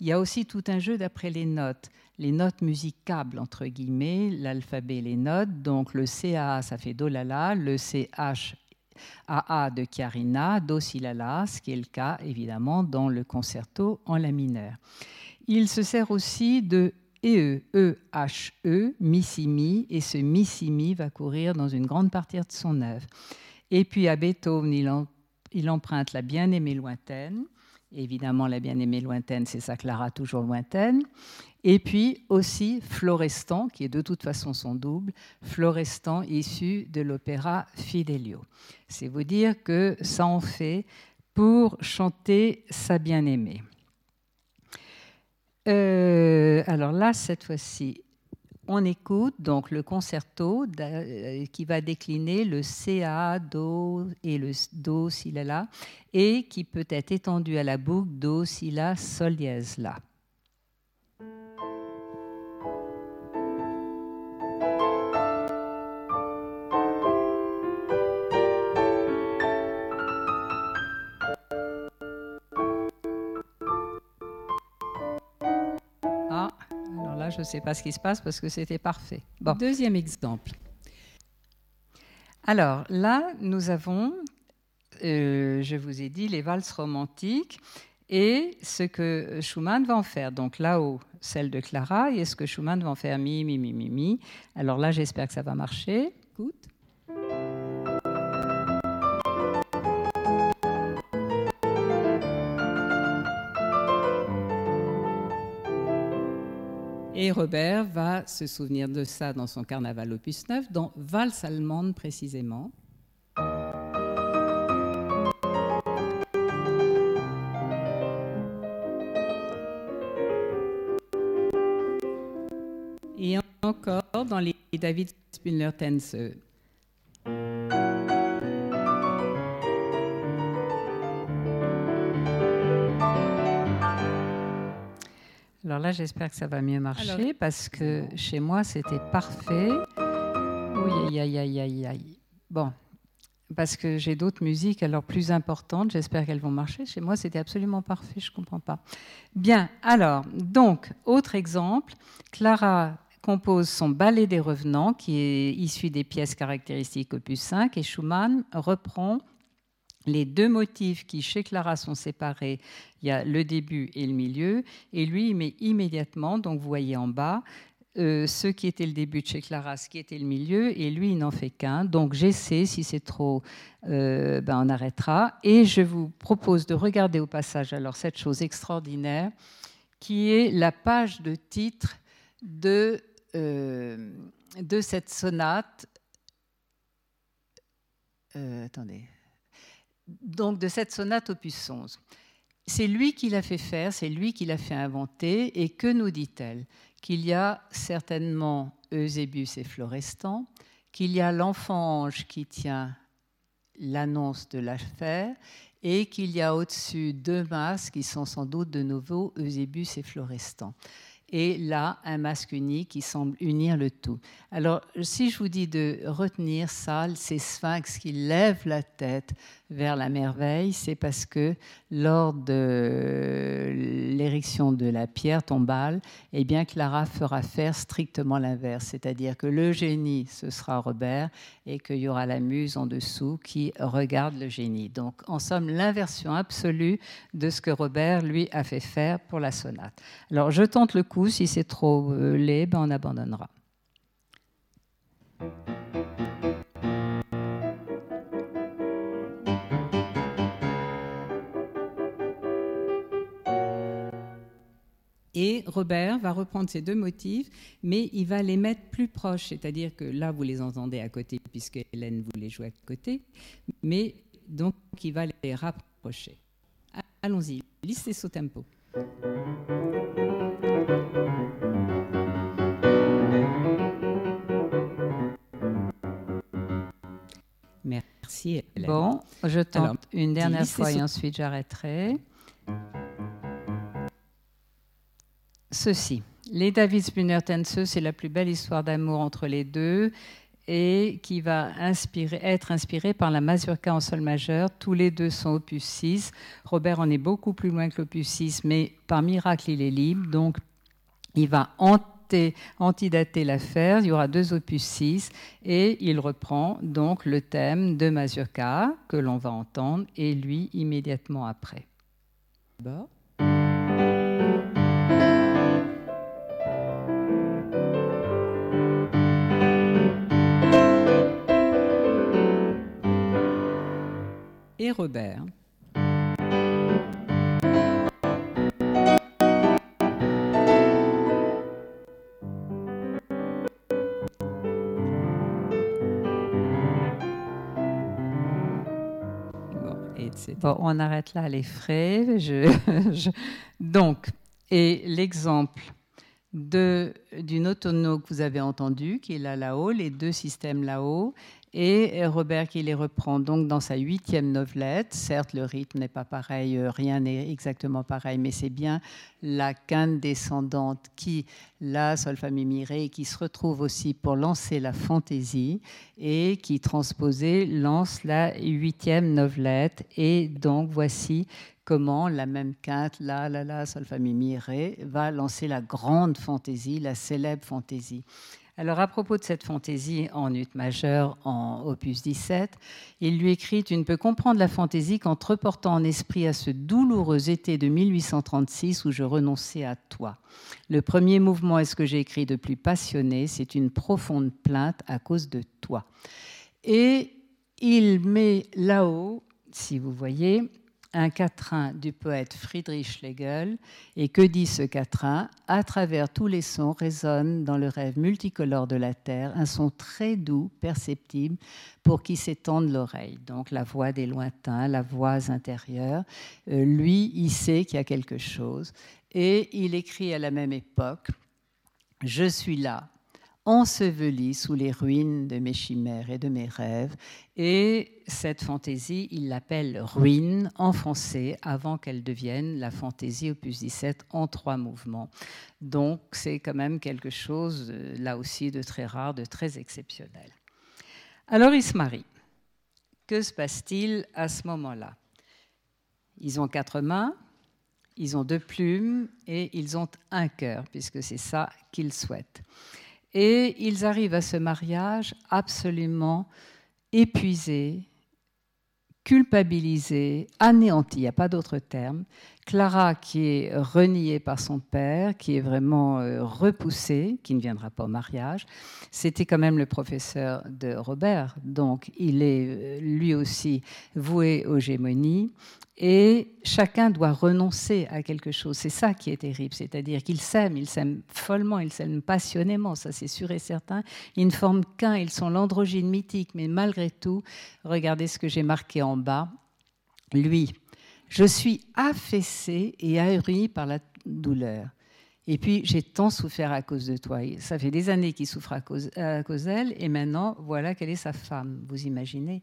Il y a aussi tout un jeu d'après les notes, les notes musicables entre guillemets, l'alphabet, les notes. Donc le CA, ça fait do la la, le CH AA de Chiarina, Do si la la, ce qui est le cas évidemment dans le concerto en la mineur. Il se sert aussi de E, E, H, E, Mi, Si, Mi, et ce Mi, Si, Mi va courir dans une grande partie de son œuvre. Et puis à Beethoven, il, emprunte la bien-aimée lointaine. Évidemment, la bien-aimée lointaine, c'est sa Clara toujours lointaine. Et puis aussi Florestan, qui est de toute façon son double, Florestan issu de l'opéra Fidelio. C'est vous dire que ça en fait pour chanter sa bien-aimée. Euh, alors là, cette fois-ci, on écoute donc le concerto euh, qui va décliner le CA, Do et le Do, Si, La, et qui peut être étendu à la boucle Do, Si, La, Sol, dièse, La. Je ne sais pas ce qui se passe parce que c'était parfait. Deuxième exemple. Alors là, nous avons euh, je vous ai dit, les valses romantiques et ce que Schumann va en faire. Donc là-haut, celle de Clara, et ce que Schumann va en faire mi, mi, mi, mi, mi. Alors là, j'espère que ça va marcher. Écoute. Et Robert va se souvenir de ça dans son carnaval opus 9, dans Valse allemande précisément. Et encore dans les David Spindler Tense. Alors là, j'espère que ça va mieux marcher parce que chez moi, c'était parfait. Oui, aïe, aïe, aïe, aïe. Bon, parce que j'ai d'autres musiques alors plus importantes. J'espère qu'elles vont marcher. Chez moi, c'était absolument parfait. Je ne comprends pas. Bien, alors, donc, autre exemple. Clara compose son ballet des revenants, qui est issu des pièces caractéristiques opus 5, et Schumann reprend les deux motifs qui, chez Clara, sont séparés, il y a le début et le milieu, et lui, il met immédiatement, donc vous voyez en bas, euh, ce qui était le début de chez Clara, ce qui était le milieu, et lui, il n'en fait qu'un. Donc j'essaie, si c'est trop, euh, ben, on arrêtera. Et je vous propose de regarder au passage alors cette chose extraordinaire, qui est la page de titre de, euh, de cette sonate. attendez donc de cette sonate opus 11. C'est lui qui l'a fait faire, c'est lui qui l'a fait inventer. Et que nous dit-elle? Qu'il y a certainement Eusébius et Florestan, qu'il y a l'enfant ange qui tient l'annonce de l'affaire et qu'il y a au-dessus deux masses qui sont sans doute de nouveau Eusébius et Florestan et là un masque unique qui semble unir le tout. Alors si je vous dis de retenir ça, ces sphinx qui lèvent la tête vers la merveille, c'est parce que lors de l'érection de la pierre tombale, eh bien Clara fera faire strictement l'inverse, c'est-à-dire que le génie ce sera Robert et qu'il y aura la muse en dessous qui regarde le génie. Donc en somme l'inversion absolue de ce que Robert lui a fait faire pour la sonate. Alors je tente le coup si c'est trop euh, laid, ben on abandonnera. Et Robert va reprendre ces deux motifs, mais il va les mettre plus proches, c'est-à-dire que là, vous les entendez à côté, puisque Hélène voulait jouer à côté, mais donc il va les rapprocher. Allons-y, listez ce tempo. Merci. Bon, je tente une dernière fois et ensuite j'arrêterai. Ceci. Les David Spinner Tense, c'est la plus belle histoire d'amour entre les deux et qui va inspirer, être inspiré par la mazurka en sol majeur. Tous les deux sont opus 6. Robert en est beaucoup plus loin que l'opus 6, mais par miracle, il est libre. Donc, il va antidater l'affaire. Il y aura deux opus 6 et il reprend donc le thème de mazurka que l'on va entendre et lui immédiatement après. et Robert. On arrête là les frais. Donc, et l'exemple d'une autono que vous avez entendu, qui est là là-haut, les deux systèmes là-haut, et Robert qui les reprend donc dans sa huitième novelette. Certes, le rythme n'est pas pareil, euh, rien n'est exactement pareil, mais c'est bien la quinte descendante qui, la sol, fa, mi, ré, qui se retrouve aussi pour lancer la fantaisie et qui, transposée, lance la huitième novelette. Et donc, voici comment la même quinte, la, la, la, sol, fa, mi, ré, va lancer la grande fantaisie, la célèbre fantaisie. Alors à propos de cette fantaisie en ut majeur en opus 17, il lui écrit Tu ne peux comprendre la fantaisie qu'en te reportant en esprit à ce douloureux été de 1836 où je renonçais à toi. Le premier mouvement est ce que j'ai écrit de plus passionné, c'est une profonde plainte à cause de toi. Et il met là-haut, si vous voyez, un quatrain du poète Friedrich Schlegel. Et que dit ce quatrain? À travers tous les sons résonne dans le rêve multicolore de la terre un son très doux, perceptible, pour qui s'étende l'oreille. Donc la voix des lointains, la voix intérieure. Euh, lui, il sait qu'il y a quelque chose. Et il écrit à la même époque Je suis là, enseveli sous les ruines de mes chimères et de mes rêves. Et cette fantaisie, il l'appelle ruine en français avant qu'elle devienne la fantaisie opus 17 en trois mouvements. Donc c'est quand même quelque chose, euh, là aussi, de très rare, de très exceptionnel. Alors ils se marient. Que se passe-t-il à ce moment-là? Ils ont quatre mains, ils ont deux plumes et ils ont un cœur, puisque c'est ça qu'ils souhaitent. Et ils arrivent à ce mariage absolument épuisés, culpabilisés, anéantis, il n'y a pas d'autre terme. Clara qui est reniée par son père, qui est vraiment euh, repoussée, qui ne viendra pas au mariage. C'était quand même le professeur de Robert, donc il est euh, lui aussi voué aux gémonies et chacun doit renoncer à quelque chose. C'est ça qui est terrible, c'est-à-dire qu'ils s'aiment, ils s'aiment follement, ils s'aiment passionnément, ça c'est sûr et certain. Ils ne forment qu'un, ils sont l'androgyne mythique, mais malgré tout, regardez ce que j'ai marqué en bas. Lui, je suis affaissé et ahuri par la douleur. Et puis, j'ai tant souffert à cause de toi. Ça fait des années qu'il souffre à cause, à cause d'elle, et maintenant, voilà quelle est sa femme. Vous imaginez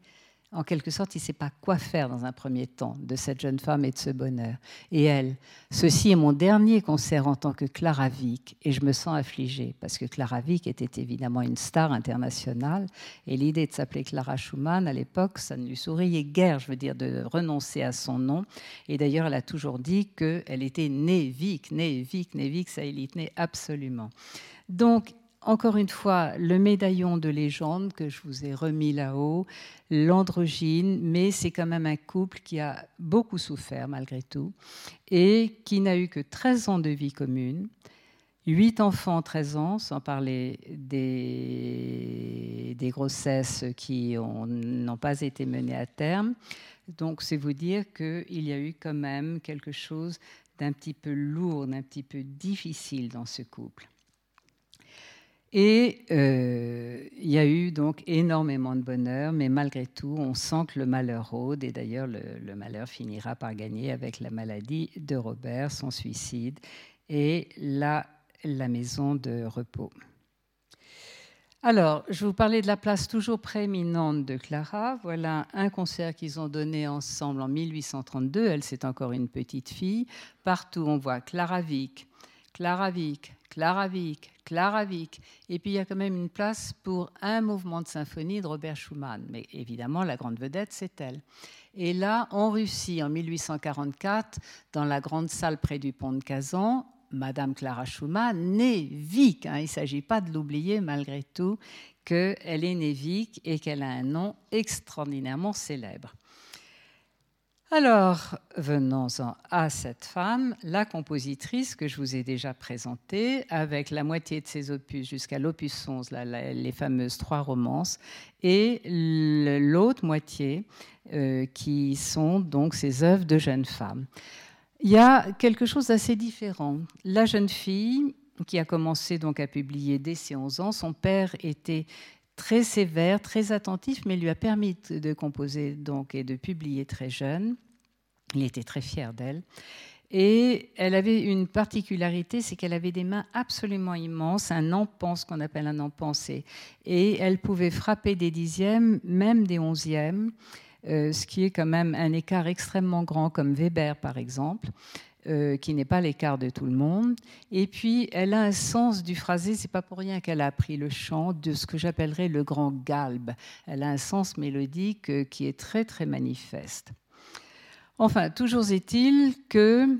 en quelque sorte, il ne sait pas quoi faire dans un premier temps de cette jeune femme et de ce bonheur. Et elle, ceci est mon dernier concert en tant que Clara Vick, et je me sens affligée, parce que Clara Vick était évidemment une star internationale, et l'idée de s'appeler Clara Schumann, à l'époque, ça ne lui souriait guère, je veux dire, de renoncer à son nom. Et d'ailleurs, elle a toujours dit qu'elle était née Vick, née Vick, née Vick, ça il tenait absolument. Donc, encore une fois, le médaillon de légende que je vous ai remis là-haut, l'androgyne, mais c'est quand même un couple qui a beaucoup souffert malgré tout et qui n'a eu que 13 ans de vie commune, 8 enfants en 13 ans, sans parler des, des grossesses qui n'ont pas été menées à terme. Donc c'est vous dire qu'il y a eu quand même quelque chose d'un petit peu lourd, d'un petit peu difficile dans ce couple. Et euh, il y a eu donc énormément de bonheur, mais malgré tout, on sent que le malheur rôde, et d'ailleurs le, malheur finira par gagner avec la maladie de Robert, son suicide, et la, la maison de repos. Alors, je vous parlais de la place toujours prééminente de Clara. Voilà un concert qu'ils ont donné ensemble en 1832. Elle, c'est encore une petite fille. Partout, on voit Clara Vick, Clara Vick, Clara Vick, Clara Vick. Et puis il y a quand même une place pour un mouvement de symphonie de Robert Schumann. Mais évidemment, la grande vedette, c'est elle. Et là, en Russie, en 1844, dans la grande salle près du pont de Kazan, Madame Clara Schumann, née Vick, hein, il ne s'agit pas de l'oublier malgré tout, qu'elle est née Vick et qu'elle a un nom extraordinairement célèbre. Alors, venons-en à cette femme, la compositrice que je vous ai déjà présentée, avec la moitié de ses opus jusqu'à l'opus 11, les fameuses trois romances, et l'autre moitié euh, qui sont donc ses œuvres de jeunes femmes. Il y a quelque chose d'assez différent. La jeune fille, qui a commencé donc à publier dès ses 11 ans, son père était très sévère, très attentif, mais lui a permis de composer donc et de publier très jeune. Il était très fier d'elle. Et elle avait une particularité, c'est qu'elle avait des mains absolument immenses, un empan, ce qu'on appelle un empan, et elle pouvait frapper des dixièmes, même des onzièmes, euh, ce qui est quand même un écart extrêmement grand, comme Weber par exemple. Euh, qui n'est pas l'écart de tout le monde. Et puis, elle a un sens du phrasé. C'est pas pour rien qu'elle a appris le chant de ce que j'appellerais le grand galbe. Elle a un sens mélodique euh, qui est très très manifeste. Enfin, toujours est-il que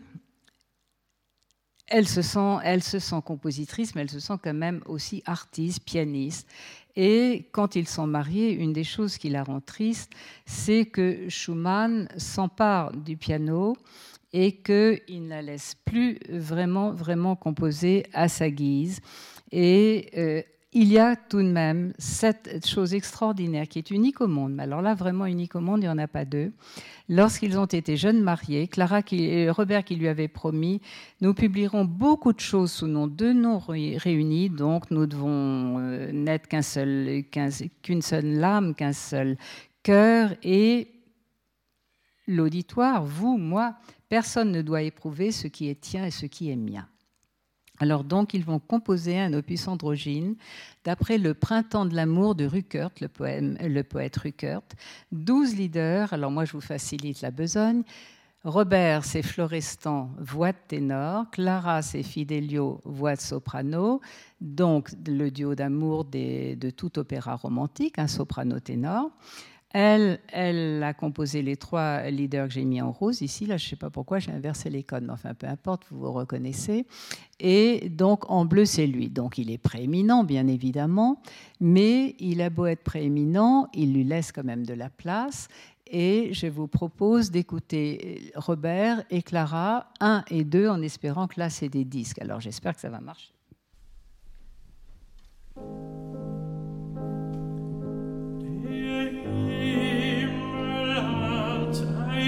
elle se sent, elle se sent compositrice, mais elle se sent quand même aussi artiste, pianiste. Et quand ils sont mariés, une des choses qui la rend triste, c'est que Schumann s'empare du piano et qu'il ne la laisse plus vraiment, vraiment composer à sa guise. Et euh, il y a tout de même cette chose extraordinaire qui est unique au monde, mais alors là, vraiment unique au monde, il n'y en a pas deux. Lorsqu'ils ont été jeunes mariés, Clara et Robert qui lui avait promis, nous publierons beaucoup de choses sous nos deux noms réunis, donc nous devons euh, n'être qu'un seul, qu'une seule âme, qu'un seul cœur, et l'auditoire, vous, moi, personne ne doit éprouver ce qui est tien et ce qui est mien. Alors donc, ils vont composer un opus androgyne d'après le Printemps de l'amour de Ruckert, le, le poète Ruckert. Douze leaders, alors moi je vous facilite la besogne. Robert, c'est Florestan, voix de ténor. Clara, c'est Fidelio, voix de soprano. Donc, le duo d'amour de tout opéra romantique, un soprano-ténor. Elle, a composé les trois leaders que j'ai mis en rose ici. Là, je ne sais pas pourquoi j'ai inversé les codes, mais enfin, peu importe, vous vous reconnaissez. Et donc, en bleu, c'est lui. Donc, il est prééminent, bien évidemment, mais il a beau être prééminent, il lui laisse quand même de la place. Et je vous propose d'écouter Robert et Clara, 1 et 2, en espérant que là, c'est des disques. Alors, j'espère que ça va marcher.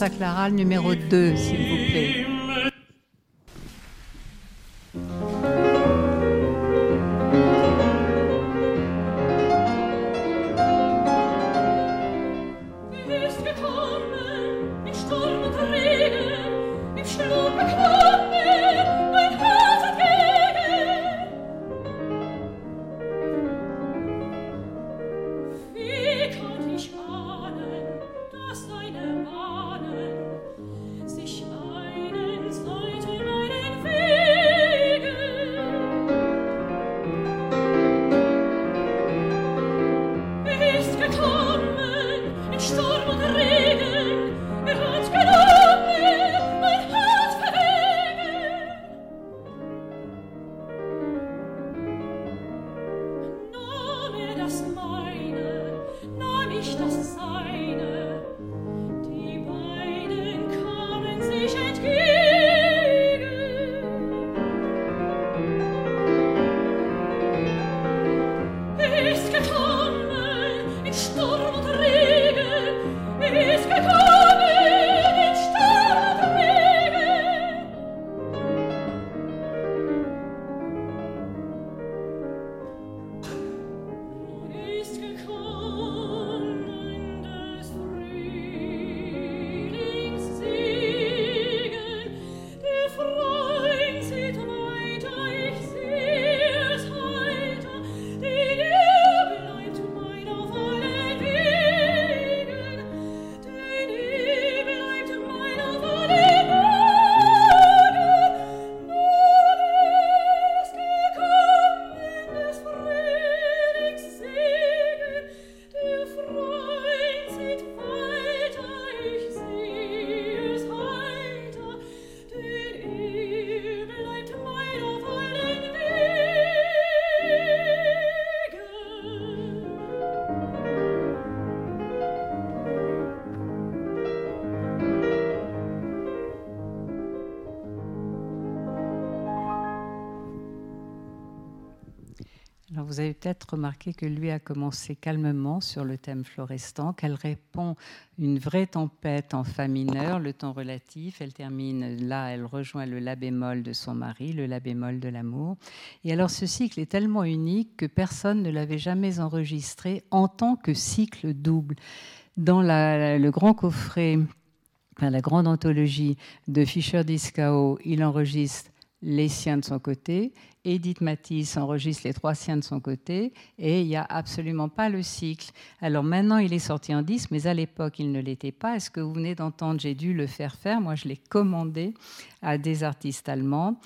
Clara, le numéro 2, s'il peut-être remarqué que lui a commencé calmement sur le thème florestan, qu'elle répond une vraie tempête en fa mineur, le temps relatif. Elle termine là, elle rejoint le la bémol de son mari, le la bémol de l'amour. Et alors ce cycle est tellement unique que personne ne l'avait jamais enregistré en tant que cycle double. Dans le grand coffret, la grande anthologie de Fischer Discao, il enregistre les siens de son côté. Edith Matisse enregistre les trois siens de son côté et il n'y a absolument pas le cycle. Alors maintenant, il est sorti en 10, mais à l'époque, il ne l'était pas. Est-ce que vous venez d'entendre J'ai dû le faire faire. Moi, je l'ai commandé à des artistes allemands.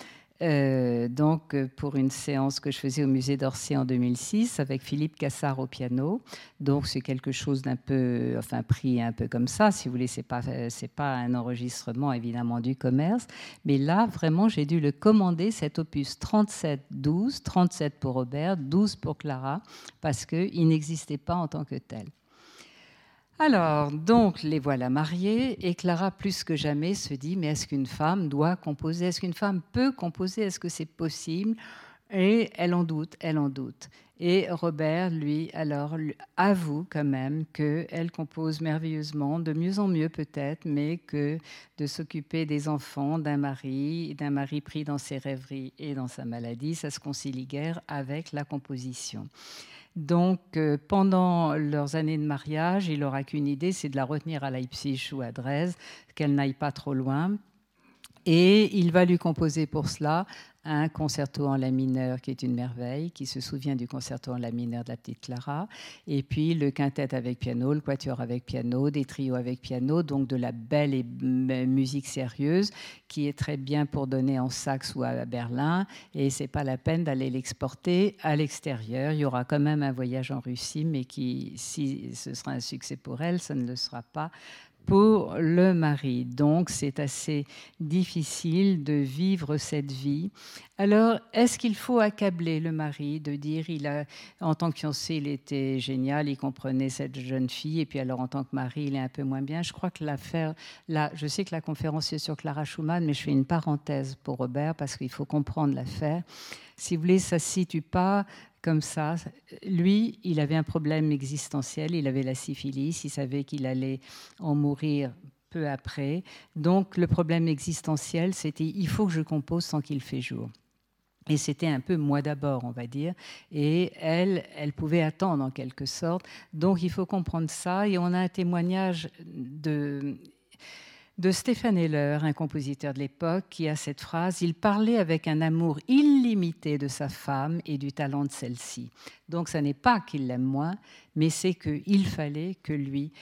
Euh, donc, euh, pour une séance que je faisais au musée d'Orsay en 2006 avec Philippe Cassard au piano. Donc, c'est quelque chose d'un peu, enfin, pris un peu comme ça. Si vous voulez, pas, euh, c'est pas un enregistrement évidemment du commerce. Mais là, vraiment, j'ai dû le commander, cet opus 37-12, 37 pour Robert, 12 pour Clara, parce qu'il n'existait pas en tant que tel. Alors, donc, les voilà mariés, et Clara, plus que jamais, se dit, mais est-ce qu'une femme doit composer? Est-ce qu'une femme peut composer? Est-ce que c'est possible? Et elle en doute, elle en doute. Et Robert, lui, alors, avoue quand même qu'elle compose merveilleusement, de mieux en mieux peut-être, mais que de s'occuper des enfants, d'un mari, d'un mari pris dans ses rêveries et dans sa maladie, ça se concilie guère avec la composition. Donc, euh, pendant leurs années de mariage, il n'aura qu'une idée, c'est de la retenir à Leipzig ou à Dresde, qu'elle n'aille pas trop loin. Et il va lui composer pour cela un concerto en la mineur qui est une merveille, qui se souvient du concerto en la mineur de la petite Clara, et puis le quintet avec piano, le quatuor avec piano, des trios avec piano, donc de la belle et musique sérieuse qui est très bien pour donner en Saxe ou à Berlin, et c'est pas la peine d'aller l'exporter à l'extérieur. Il y aura quand même un voyage en Russie, mais si ce sera un succès pour elle, ça ne le sera pas pour le mari. Donc c'est assez difficile de vivre cette vie. Alors, est-ce qu'il faut accabler le mari de dire, il a, en tant que fiancé, il était génial, il comprenait cette jeune fille, et puis alors en tant que mari, il est un peu moins bien? Je crois que l'affaire, là, je sais que la conférence est sur Clara Schumann, mais je fais une parenthèse pour Robert parce qu'il faut comprendre l'affaire. Si vous voulez, ça ne situe pas comme ça. Lui, il avait un problème existentiel, il avait la syphilis, il savait qu'il allait en mourir peu après. Donc le problème existentiel, c'était il faut que je compose sans qu'il fait jour. Et c'était un peu moi d'abord, on va dire. Et elle, elle pouvait attendre en quelque sorte. Donc il faut comprendre ça. Et on a un témoignage de de Stéphane Heller, un compositeur de l'époque, qui a cette phrase Il parlait avec un amour illimité de sa femme et du talent de celle-ci. Donc, ce n'est pas qu'il l'aime moins, mais c'est qu'il fallait que lui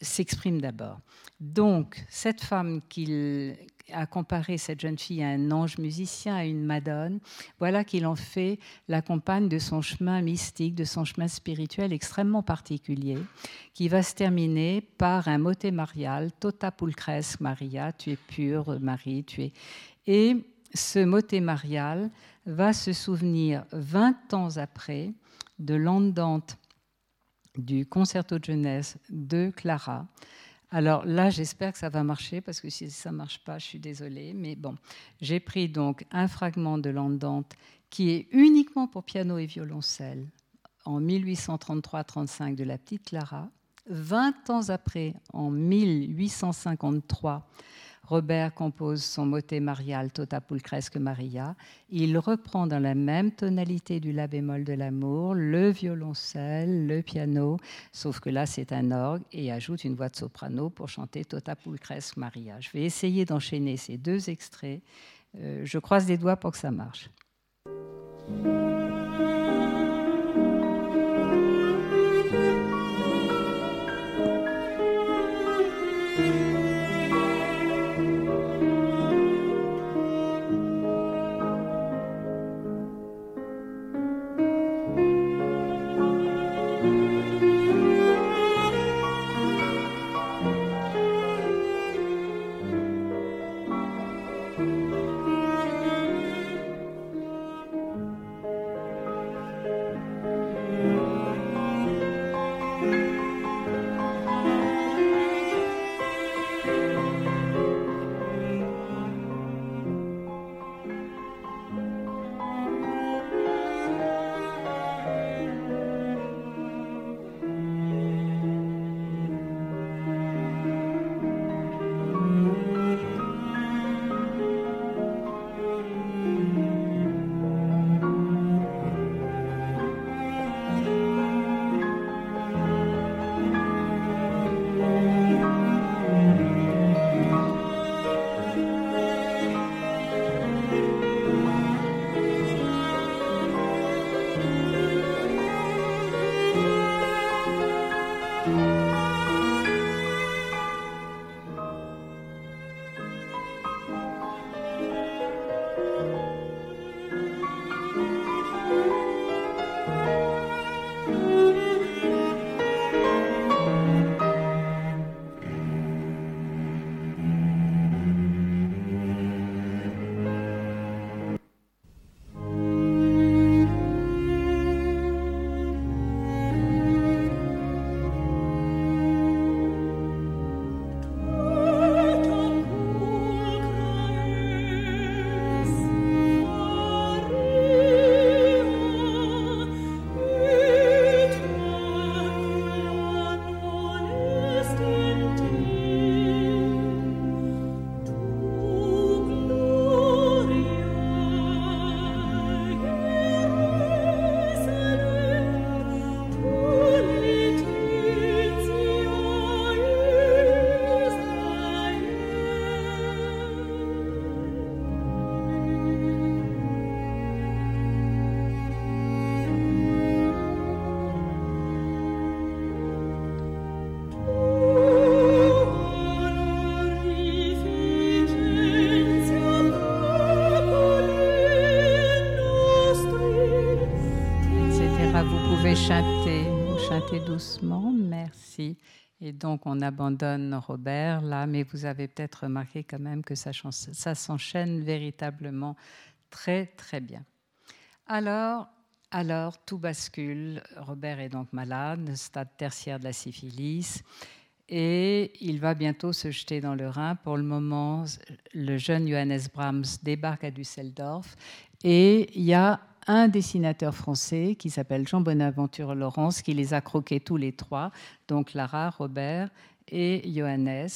s'exprime d'abord. Donc, cette femme qu'il a comparé cette jeune fille à un ange musicien, à une madone, voilà qu'il en fait la compagne de son chemin mystique, de son chemin spirituel extrêmement particulier, qui va se terminer par un motet marial, Tota pulcres Maria, tu es pure Marie, tu es... Et ce motet marial va se souvenir 20 ans après de l'andante du concerto de jeunesse de Clara. Alors là, j'espère que ça va marcher parce que si ça ne marche pas, je suis désolée. Mais bon, j'ai pris donc un fragment de l'andante qui est uniquement pour piano et violoncelle en 1833-35 de la petite Clara. 20 ans après, en 1853, Robert compose son motet marial Tota pulcresque Maria. Il reprend dans la même tonalité du La bémol de l'amour le violoncelle, le piano, sauf que là c'est un orgue et ajoute une voix de soprano pour chanter Tota pulcresque Maria. Je vais essayer d'enchaîner ces deux extraits. Euh, je croise les doigts pour que ça marche. Doucement, merci. Et donc on abandonne Robert là, mais vous avez peut-être remarqué quand même que ça, s'enchaîne véritablement très très bien. Alors, alors tout bascule. Robert est donc malade, stade tertiaire de la syphilis et il va bientôt se jeter dans le Rhin. Pour le moment, le jeune Johannes Brahms débarque à Düsseldorf et il y a un dessinateur français qui s'appelle Jean Bonaventure Laurence qui les a croqués tous les trois, donc Lara, Robert et Johannes.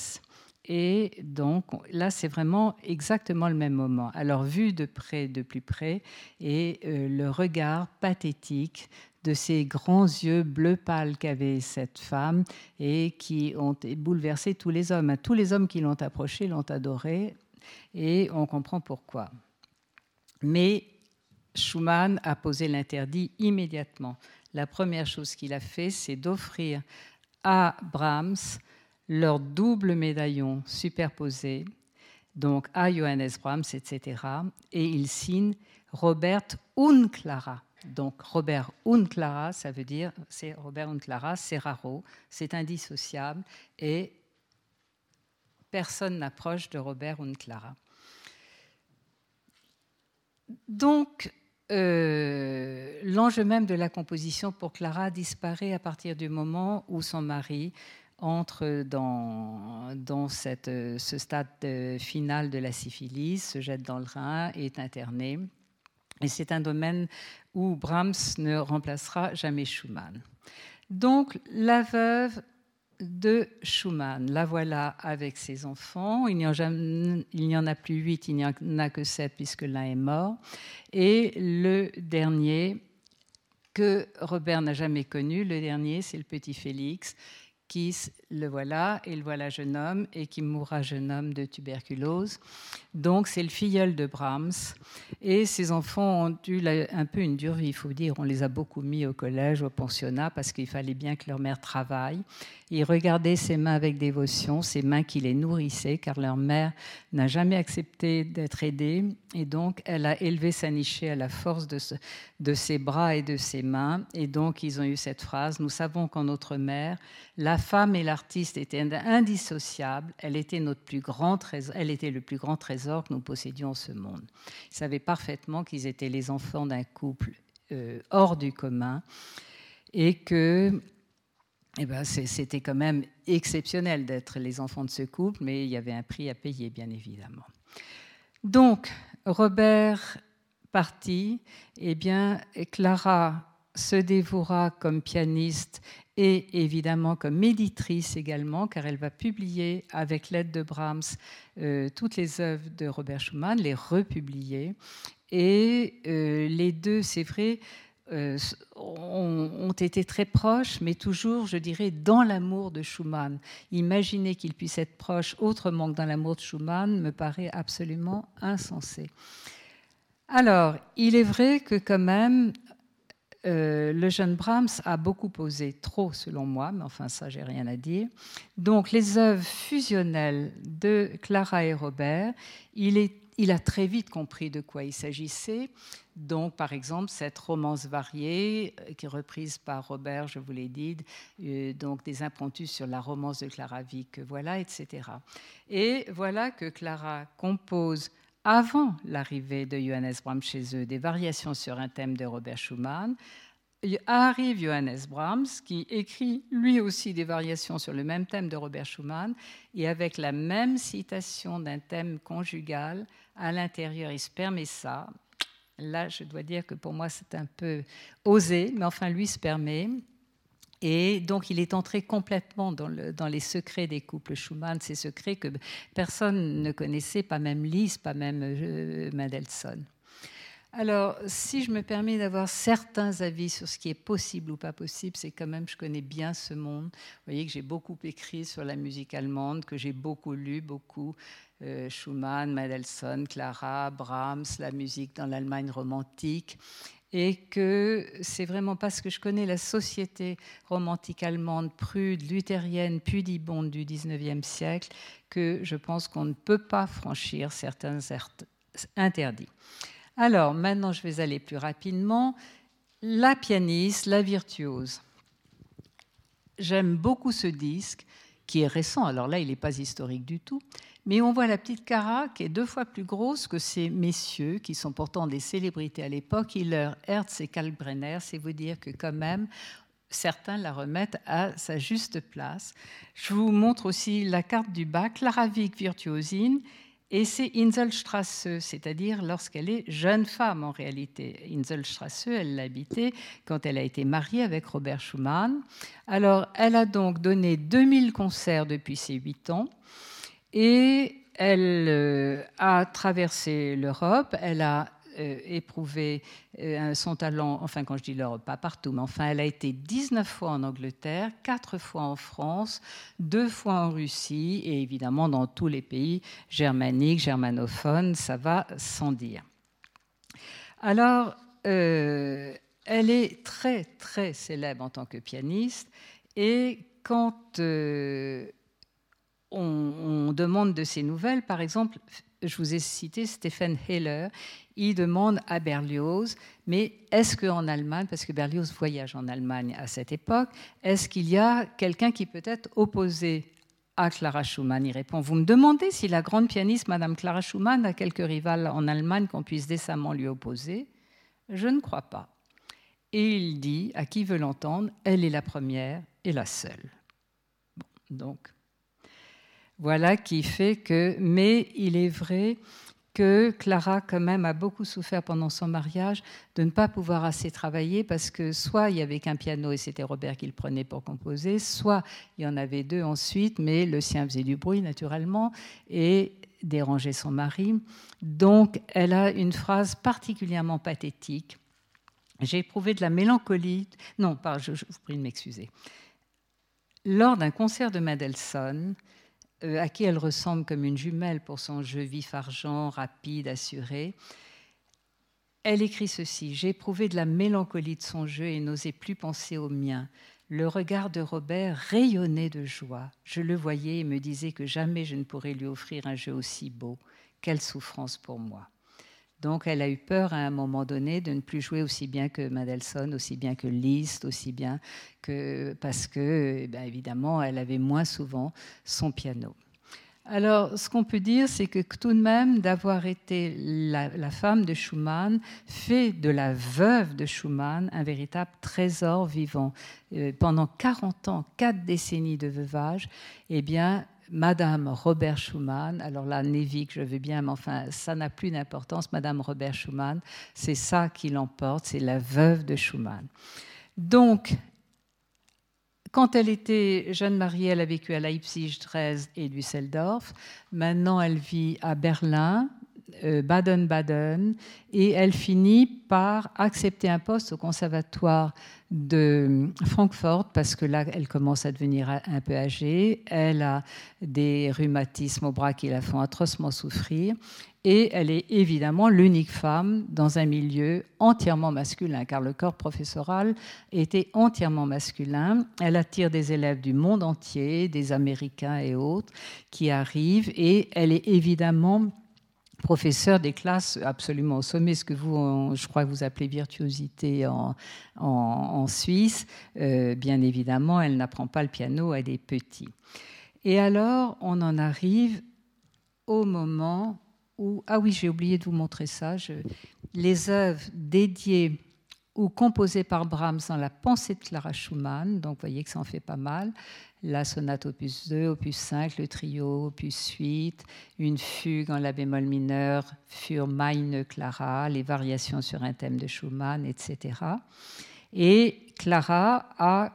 Et donc là, c'est vraiment exactement le même moment. Alors vu de près, de plus près, et euh, le regard pathétique de ces grands yeux bleu pâle qu'avait cette femme et qui ont bouleversé tous les hommes. Tous les hommes qui l'ont approchée l'ont adorée et on comprend pourquoi. Mais Schumann a posé l'interdit immédiatement. La première chose qu'il a fait, c'est d'offrir à Brahms leur double médaillon superposé, donc à Johannes Brahms, etc. Et il signe Robert Unclara. Donc Robert Unclara, ça veut dire, c'est Robert Unclara, c'est raro, c'est indissociable et personne n'approche de Robert Unclara. Donc, euh, l'enjeu même de la composition pour Clara disparaît à partir du moment où son mari entre dans, ce stade final de la syphilis, se jette dans le Rhin, est interné. Et c'est un domaine où Brahms ne remplacera jamais Schumann. Donc la veuve de Schumann, la voilà avec ses enfants. Il n'y en, a plus huit, il n'y en a que sept puisque l'un est mort. Et le dernier que Robert n'a jamais connu, le dernier, c'est le petit Félix, qui le voilà, et le voilà jeune homme, et qui mourra jeune homme de tuberculose. Donc c'est le filleul de Brahms. Et ses enfants ont eu un peu une dure vie, il faut dire. On les a beaucoup mis au collège, au pensionnat, parce qu'il fallait bien que leur mère travaille. Ils regardaient ses mains avec dévotion, ses mains qui les nourrissaient, car leur mère n'a jamais accepté d'être aidée. Et donc elle a élevé sa nichée à la force de, de ses bras et de ses mains. Et donc ils ont eu cette phrase, nous savons qu'en notre mère, la femme et l'artiste étaient indissociables. Elle était, notre plus grand trésor, elle était le plus grand trésor que nous possédions en ce monde. Ils savaient parfaitement qu'ils étaient les enfants d'un couple euh, hors du commun et que eh ben, c'était quand même exceptionnel d'être les enfants de ce couple, mais il y avait un prix à payer, bien évidemment. Donc, Robert parti, eh bien, Clara se dévouera comme pianiste et évidemment comme méditrice également, car elle va publier avec l'aide de Brahms euh, toutes les œuvres de Robert Schumann, les republier. Et euh, les deux, c'est vrai, euh, ont, ont, été très proches, mais toujours, je dirais, dans l'amour de Schumann. Imaginer qu'ils puissent être proches autrement que dans l'amour de Schumann me paraît absolument insensé. Alors, il est vrai que quand même, euh, le jeune Brahms a beaucoup posé, trop selon moi, mais enfin ça, j'ai rien à dire. Donc les œuvres fusionnelles de Clara et Robert, il, a très vite compris de quoi il s'agissait. Donc, par exemple, cette romance variée, euh, qui est reprise par Robert, je vous l'ai dit, euh, donc des impromptus sur la romance de Clara Wieck, voilà, etc. Et voilà que Clara compose avant l'arrivée de Johannes Brahms chez eux, des variations sur un thème de Robert Schumann. Arrive Johannes Brahms qui écrit lui aussi des variations sur le même thème de Robert Schumann et avec la même citation d'un thème conjugal à l'intérieur, il se permet ça. Là, je dois dire que pour moi, c'est un peu osé, mais enfin, lui se permet. Et donc, il est entré complètement dans, les secrets des couples Schumann, ces secrets que personne ne connaissait, pas même Liszt, pas même euh, Mendelssohn. Alors, si je me permets d'avoir certains avis sur ce qui est possible ou pas possible, c'est quand même, je connais bien ce monde. Vous voyez que j'ai beaucoup écrit sur la musique allemande, que j'ai beaucoup lu, beaucoup. Euh, Schumann, Mendelssohn, Clara, Brahms, la musique dans l'Allemagne romantique et que c'est vraiment parce que je connais la société romantique allemande, prude, luthérienne, pudibonde du XIXe siècle, que je pense qu'on ne peut pas franchir certains interdits. Alors, maintenant, je vais aller plus rapidement. La pianiste, la virtuose. J'aime beaucoup ce disque qui est récent. Alors là, il n'est pas historique du tout. Mais on voit la petite Cara qui est deux fois plus grosse que ces messieurs qui sont pourtant des célébrités à l'époque. Hiller, Hertz et Kalkbrenner. C'est vous dire que quand même, certains la remettent à sa juste place. Je vous montre aussi la carte du bac, Clara virtuosine, et c'est Inselstrasse, c'est-à-dire lorsqu'elle est jeune femme en réalité. Inselstrasse, elle l'habitait quand elle a été mariée avec Robert Schumann. Alors, elle a donc donné 2000 concerts depuis ses 8 ans et elle euh, a traversé l'Europe, elle a euh, éprouvé euh, son talent, enfin quand je dis l'Europe, pas partout, mais enfin elle a été 19 fois en Angleterre, 4 fois en France, 2 fois en Russie. Et évidemment dans tous les pays germaniques, germanophones, ça va sans dire. Alors, elle est très très célèbre en tant que pianiste. Et quand on, demande de ses nouvelles, par exemple, je vous ai cité Stephen Heller, il demande à Berlioz, mais est-ce qu'en Allemagne, parce que Berlioz voyage en Allemagne à cette époque, est-ce qu'il y a quelqu'un qui peut être opposé à Clara Schumann? Il répond, vous me demandez si la grande pianiste Madame Clara Schumann a quelques rivales en Allemagne qu'on puisse décemment lui opposer? Je ne crois pas. Et il dit, à qui veut l'entendre, elle est la première et la seule. donc, voilà qui fait que, mais il est vrai que Clara, quand même, a beaucoup souffert pendant son mariage de ne pas pouvoir assez travailler parce que soit il y avait qu'un piano et c'était Robert qui le prenait pour composer, soit il y en avait deux ensuite, mais le sien faisait du bruit naturellement et dérangeait son mari. Donc, elle a une phrase particulièrement pathétique. J'ai éprouvé de la mélancolie. Non, je, je vous prie de m'excuser. Lors d'un concert de Mendelssohn, euh, à qui elle ressemble comme une jumelle pour son jeu vif-argent, rapide, assuré. Elle écrit ceci J'ai éprouvé de la mélancolie de son jeu et n'osais plus penser au mien. Le regard de Robert rayonnait de joie. Je le voyais et me disais que jamais je ne pourrais lui offrir un jeu aussi beau. Quelle souffrance pour moi. Donc elle a eu peur à un moment donné de ne plus jouer aussi bien que Mendelssohn, aussi bien que Liszt, aussi bien que parce que eh évidemment elle avait moins souvent son piano. Alors, ce qu'on peut dire, c'est que tout de même, d'avoir été la, la, femme de Schumann fait de la veuve de Schumann un véritable trésor vivant. Euh, pendant 40 ans, 4 décennies de veuvage, eh bien, Madame Robert Schumann, alors là, Névic, je veux bien, mais enfin, ça n'a plus d'importance. Madame Robert Schumann, c'est ça qui l'emporte, c'est la veuve de Schumann. Donc, quand elle était jeune mariée, elle a vécu à Leipzig, Dresde et Düsseldorf. Maintenant, elle vit à Berlin, Baden-Baden, et elle finit par accepter un poste au conservatoire de Francfort parce que là, elle commence à devenir un peu âgée. Elle a des rhumatismes au bras qui la font atrocement souffrir. Et elle est évidemment l'unique femme dans un milieu entièrement masculin, car le corps professoral était entièrement masculin. Elle attire des élèves du monde entier, des Américains et autres, qui arrivent. Et elle est évidemment professeur des classes absolument au sommet, ce que vous, je crois vous appelez virtuosité en, en, Suisse. Euh, bien évidemment, elle n'apprend pas le piano, elle est petite. Et alors, on en arrive au moment où... Ah oui, j'ai oublié de vous montrer ça. les œuvres dédiées ou composées par Brahms dans la pensée de Clara Schumann, donc vous voyez que ça en fait pas mal, la sonate opus 2, opus 5, le trio opus 8, une fugue en la bémol mineur für meine Clara, les variations sur un thème de Schumann, etc. Et Clara a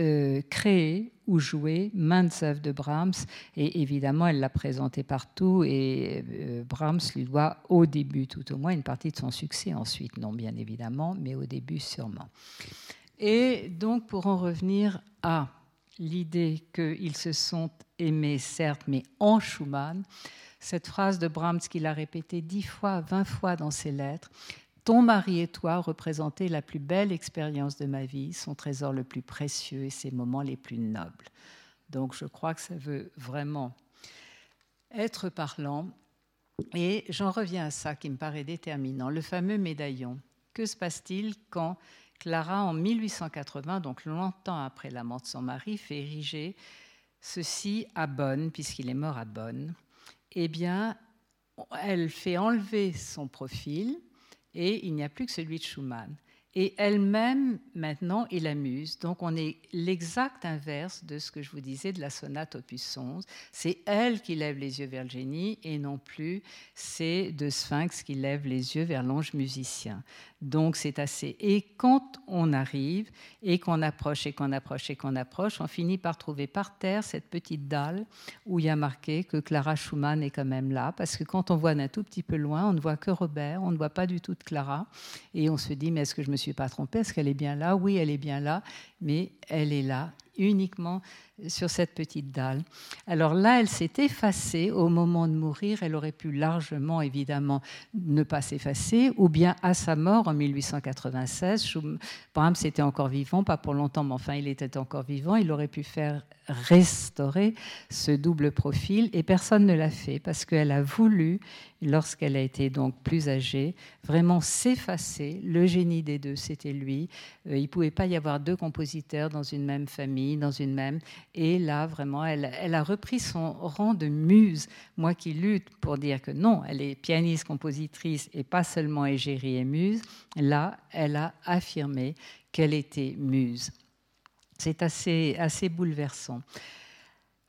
euh, créé ou joué maintes œuvres de Brahms et évidemment elle l'a présenté partout et euh, Brahms lui doit au début tout au moins une partie de son succès ensuite non bien évidemment mais au début sûrement et donc pour en revenir à l'idée qu'ils se sont aimés, certes, mais en Schumann. Cette phrase de Brahms qu'il a répétée dix fois, vingt fois dans ses lettres, Ton mari et toi représentaient la plus belle expérience de ma vie, son trésor le plus précieux et ses moments les plus nobles. Donc je crois que ça veut vraiment être parlant. Et j'en reviens à ça qui me paraît déterminant, le fameux médaillon. Que se passe-t-il quand Clara, en 1880, donc longtemps après la mort de son mari, fait ériger ceci à Bonn, puisqu'il est mort à Bonn. Eh bien, elle fait enlever son profil et il n'y a plus que celui de Schumann et elle-même maintenant est la. Donc on est l'exact inverse de ce que je vous disais de la sonate opus 11. C'est elle qui lève les yeux vers le génie et non plus c'est de Sphinx qui lève les yeux vers l'ange musicien. Donc c'est assez. Et quand on arrive et qu'on approche et qu'on approche et qu'on approche, on finit par trouver par terre cette petite dalle où il y a marqué que Clara Schumann est quand même là, parce que quand on voit d'un tout petit peu loin, on ne voit que Robert, on ne voit pas du tout de Clara, et on se dit mais est-ce que je me suis pas trompée Est-ce qu'elle est bien là? Oui, elle est bien là, mais elle est là uniquement sur cette petite dalle. Alors là, elle s'est effacée au moment de mourir. Elle aurait pu largement, évidemment, ne pas s'effacer, ou bien à sa mort en 1896. Brahms était encore vivant, pas pour longtemps, mais enfin, il était encore vivant. Il aurait pu faire restaurer ce double profil et personne ne l'a fait parce qu'elle a voulu, lorsqu'elle a été donc plus âgée, vraiment s'effacer. Le génie des deux, c'était lui. Euh, il ne pouvait pas y avoir deux compositeurs dans une même famille, dans une même. Et là, vraiment, elle, a repris son rang de muse. Moi qui lutte pour dire que non, elle est pianiste, compositrice et pas seulement égérie et muse, là, elle a affirmé qu'elle était muse. C'est assez, assez bouleversant.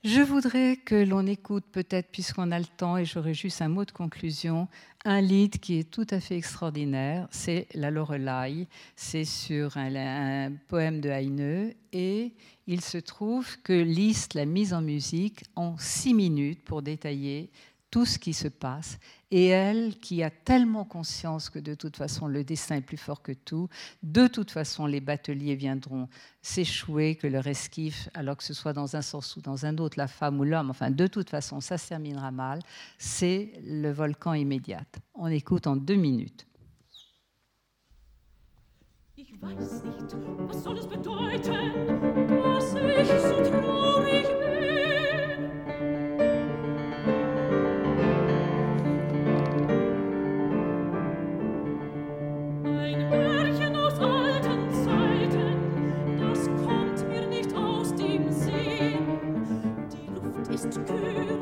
Je voudrais que l'on écoute peut-être, puisqu'on a le temps, et j'aurai juste un mot de conclusion, un lead qui est tout à fait extraordinaire, c'est La Lorelei, c'est sur un, un, poème de Heine, et il se trouve que Liszt l'a mise en musique en six minutes pour détailler tout ce qui se passe. Et elle, qui a tellement conscience que de toute façon le destin est plus fort que tout, de toute façon les bateliers viendront s'échouer, que leur esquif, alors que ce soit dans un sens ou dans un autre, la femme ou l'homme, enfin de toute façon ça se terminera mal, c'est le volcan immédiat. On écoute en deux minutes. just do.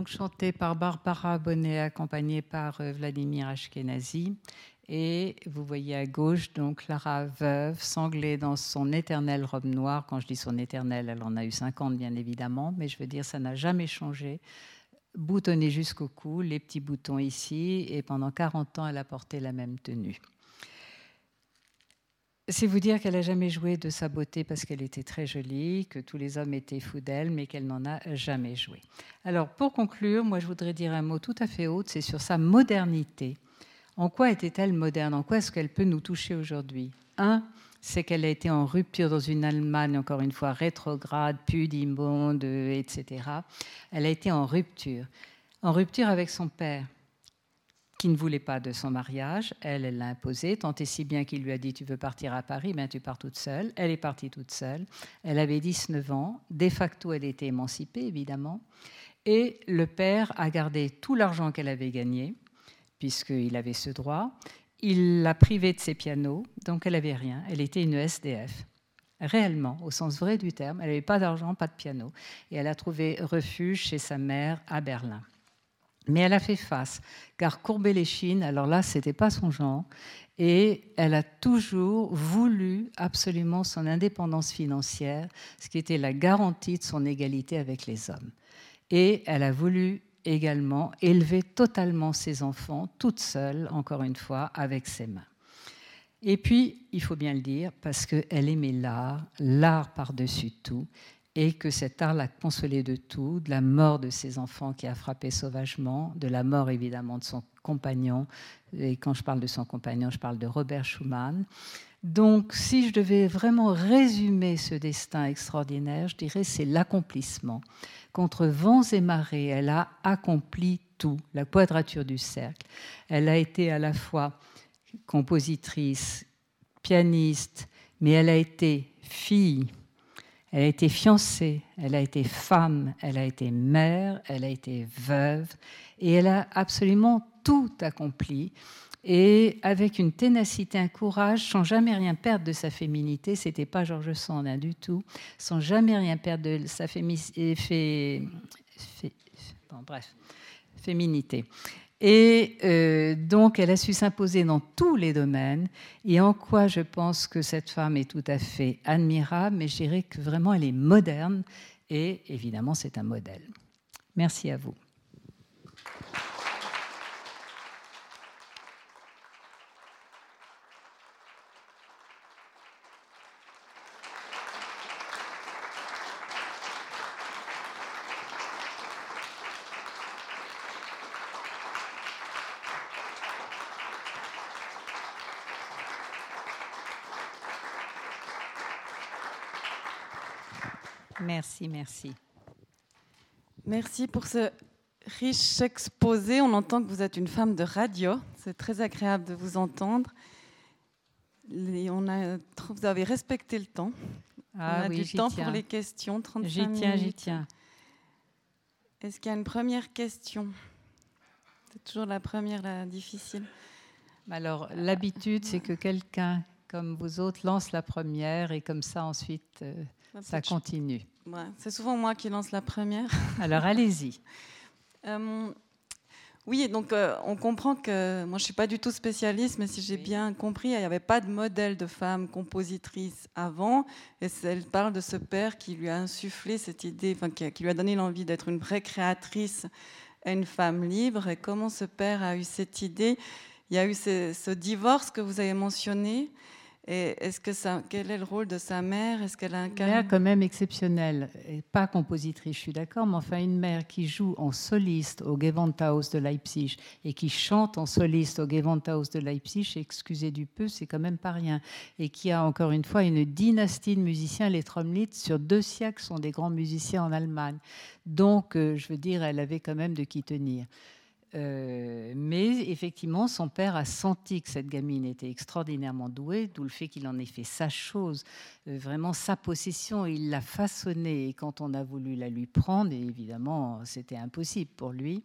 Donc chanté par Barbara Bonnet, accompagnée par euh, Vladimir Ashkenazi. Et vous voyez à gauche donc Clara veuve, sanglée dans son éternelle robe noire. Quand je dis son éternelle, elle en a eu 50 bien évidemment, mais je veux dire ça n'a jamais changé. Boutonnée jusqu'au cou, les petits boutons ici, et pendant 40 ans, elle a porté la même tenue. C'est vous dire qu'elle n'a jamais joué de sa beauté parce qu'elle était très jolie, que tous les hommes étaient fous d'elle, mais qu'elle n'en a jamais joué. Alors, pour conclure, moi, je voudrais dire un mot tout à fait autre, c'est sur sa modernité. En quoi était-elle moderne? En quoi est-ce qu'elle peut nous toucher aujourd'hui? Un, c'est qu'elle a été en rupture dans une Allemagne, encore une fois, rétrograde, pudibonde, etc. Elle a été en rupture. En rupture avec son père, qui ne voulait pas de son mariage. Elle, elle l'a imposé, tant et si bien qu'il lui a dit Tu veux partir à Paris ben, Tu pars toute seule. Elle est partie toute seule. Elle avait 19 ans. De facto, elle était émancipée, évidemment. Et le père a gardé tout l'argent qu'elle avait gagné, puisqu'il avait ce droit. Il l'a privée de ses pianos, donc elle n'avait rien. Elle était une SDF. Réellement, au sens vrai du terme, elle n'avait pas d'argent, pas de piano. Et elle a trouvé refuge chez sa mère à Berlin. Mais elle a fait face, car courber les chines, alors là, ce n'était pas son genre, et elle a toujours voulu absolument son indépendance financière, ce qui était la garantie de son égalité avec les hommes. Et elle a voulu également élever totalement ses enfants, toute seule, encore une fois, avec ses mains. Et puis, il faut bien le dire, parce qu'elle aimait l'art, l'art par-dessus tout, et que cet art l'a consolée de tout, de la mort de ses enfants qui a frappé sauvagement, de la mort évidemment de son compagnon, et quand je parle de son compagnon, je parle de Robert Schumann. Donc, si je devais vraiment résumer ce destin extraordinaire, je dirais c'est l'accomplissement. Contre vents et marées, elle a accompli tout, la quadrature du cercle. Elle a été à la fois compositrice, pianiste, mais elle a été fille, elle a été fiancée, elle a été femme, elle a été mère, elle a été veuve, et elle a absolument tout accompli. Et avec une ténacité, un courage, sans jamais rien perdre de sa féminité, c'était pas Georges Sand du tout, sans jamais rien perdre de sa féminité. Et euh, donc, elle a su s'imposer dans tous les domaines. Et en quoi je pense que cette femme est tout à fait admirable, mais je dirais que vraiment elle est moderne. Et évidemment, c'est un modèle. Merci à vous. Merci, merci. Merci pour ce riche exposé. On entend que vous êtes une femme de radio. C'est très agréable de vous entendre. Les- on a, vous avez respecté le temps. on Ah a oui, du temps tiens. pour les questions. 35 J'y tiens, j'y tiens. Est-ce qu'il y a une première question? C'est toujours la première, la difficile. Alors, l'habitude, c'est que quelqu'un comme vous autres lance la première et comme ça, ensuite, euh, ça continue. Ouais, c'est souvent moi qui lance la première. Alors, allez-y. Euh, oui, donc euh, on comprend que moi je suis pas du tout spécialiste, mais si j'ai Oui. bien compris, il n'y avait pas de modèle de femme compositrice avant. Et elle parle de ce père qui lui a insufflé cette idée, enfin qui, lui a donné l'envie d'être une vraie créatrice et une femme libre. Et comment ce père a eu cette idée? Il y a eu ce, ce divorce que vous avez mentionné. Et est-ce que ça, quel est le rôle de sa mère? Est-ce qu'elle a un Une mère quand même exceptionnelle, et pas compositrice, je suis d'accord, mais enfin une mère qui joue en soliste au Gewandhaus de Leipzig et qui chante en soliste au Gewandhaus de Leipzig, excusez du peu, c'est quand même pas rien. Et qui a encore une fois une dynastie de musiciens, les Tromlitz, sur deux siècles sont des grands musiciens en Allemagne. Donc, euh, je veux dire, elle avait quand même de qui tenir. Euh, mais effectivement, son père a senti que cette gamine était extraordinairement douée, d'où le fait qu'il en ait fait sa chose, euh, vraiment sa possession. Il l'a façonnée et quand on a voulu la lui prendre, évidemment, c'était impossible pour lui.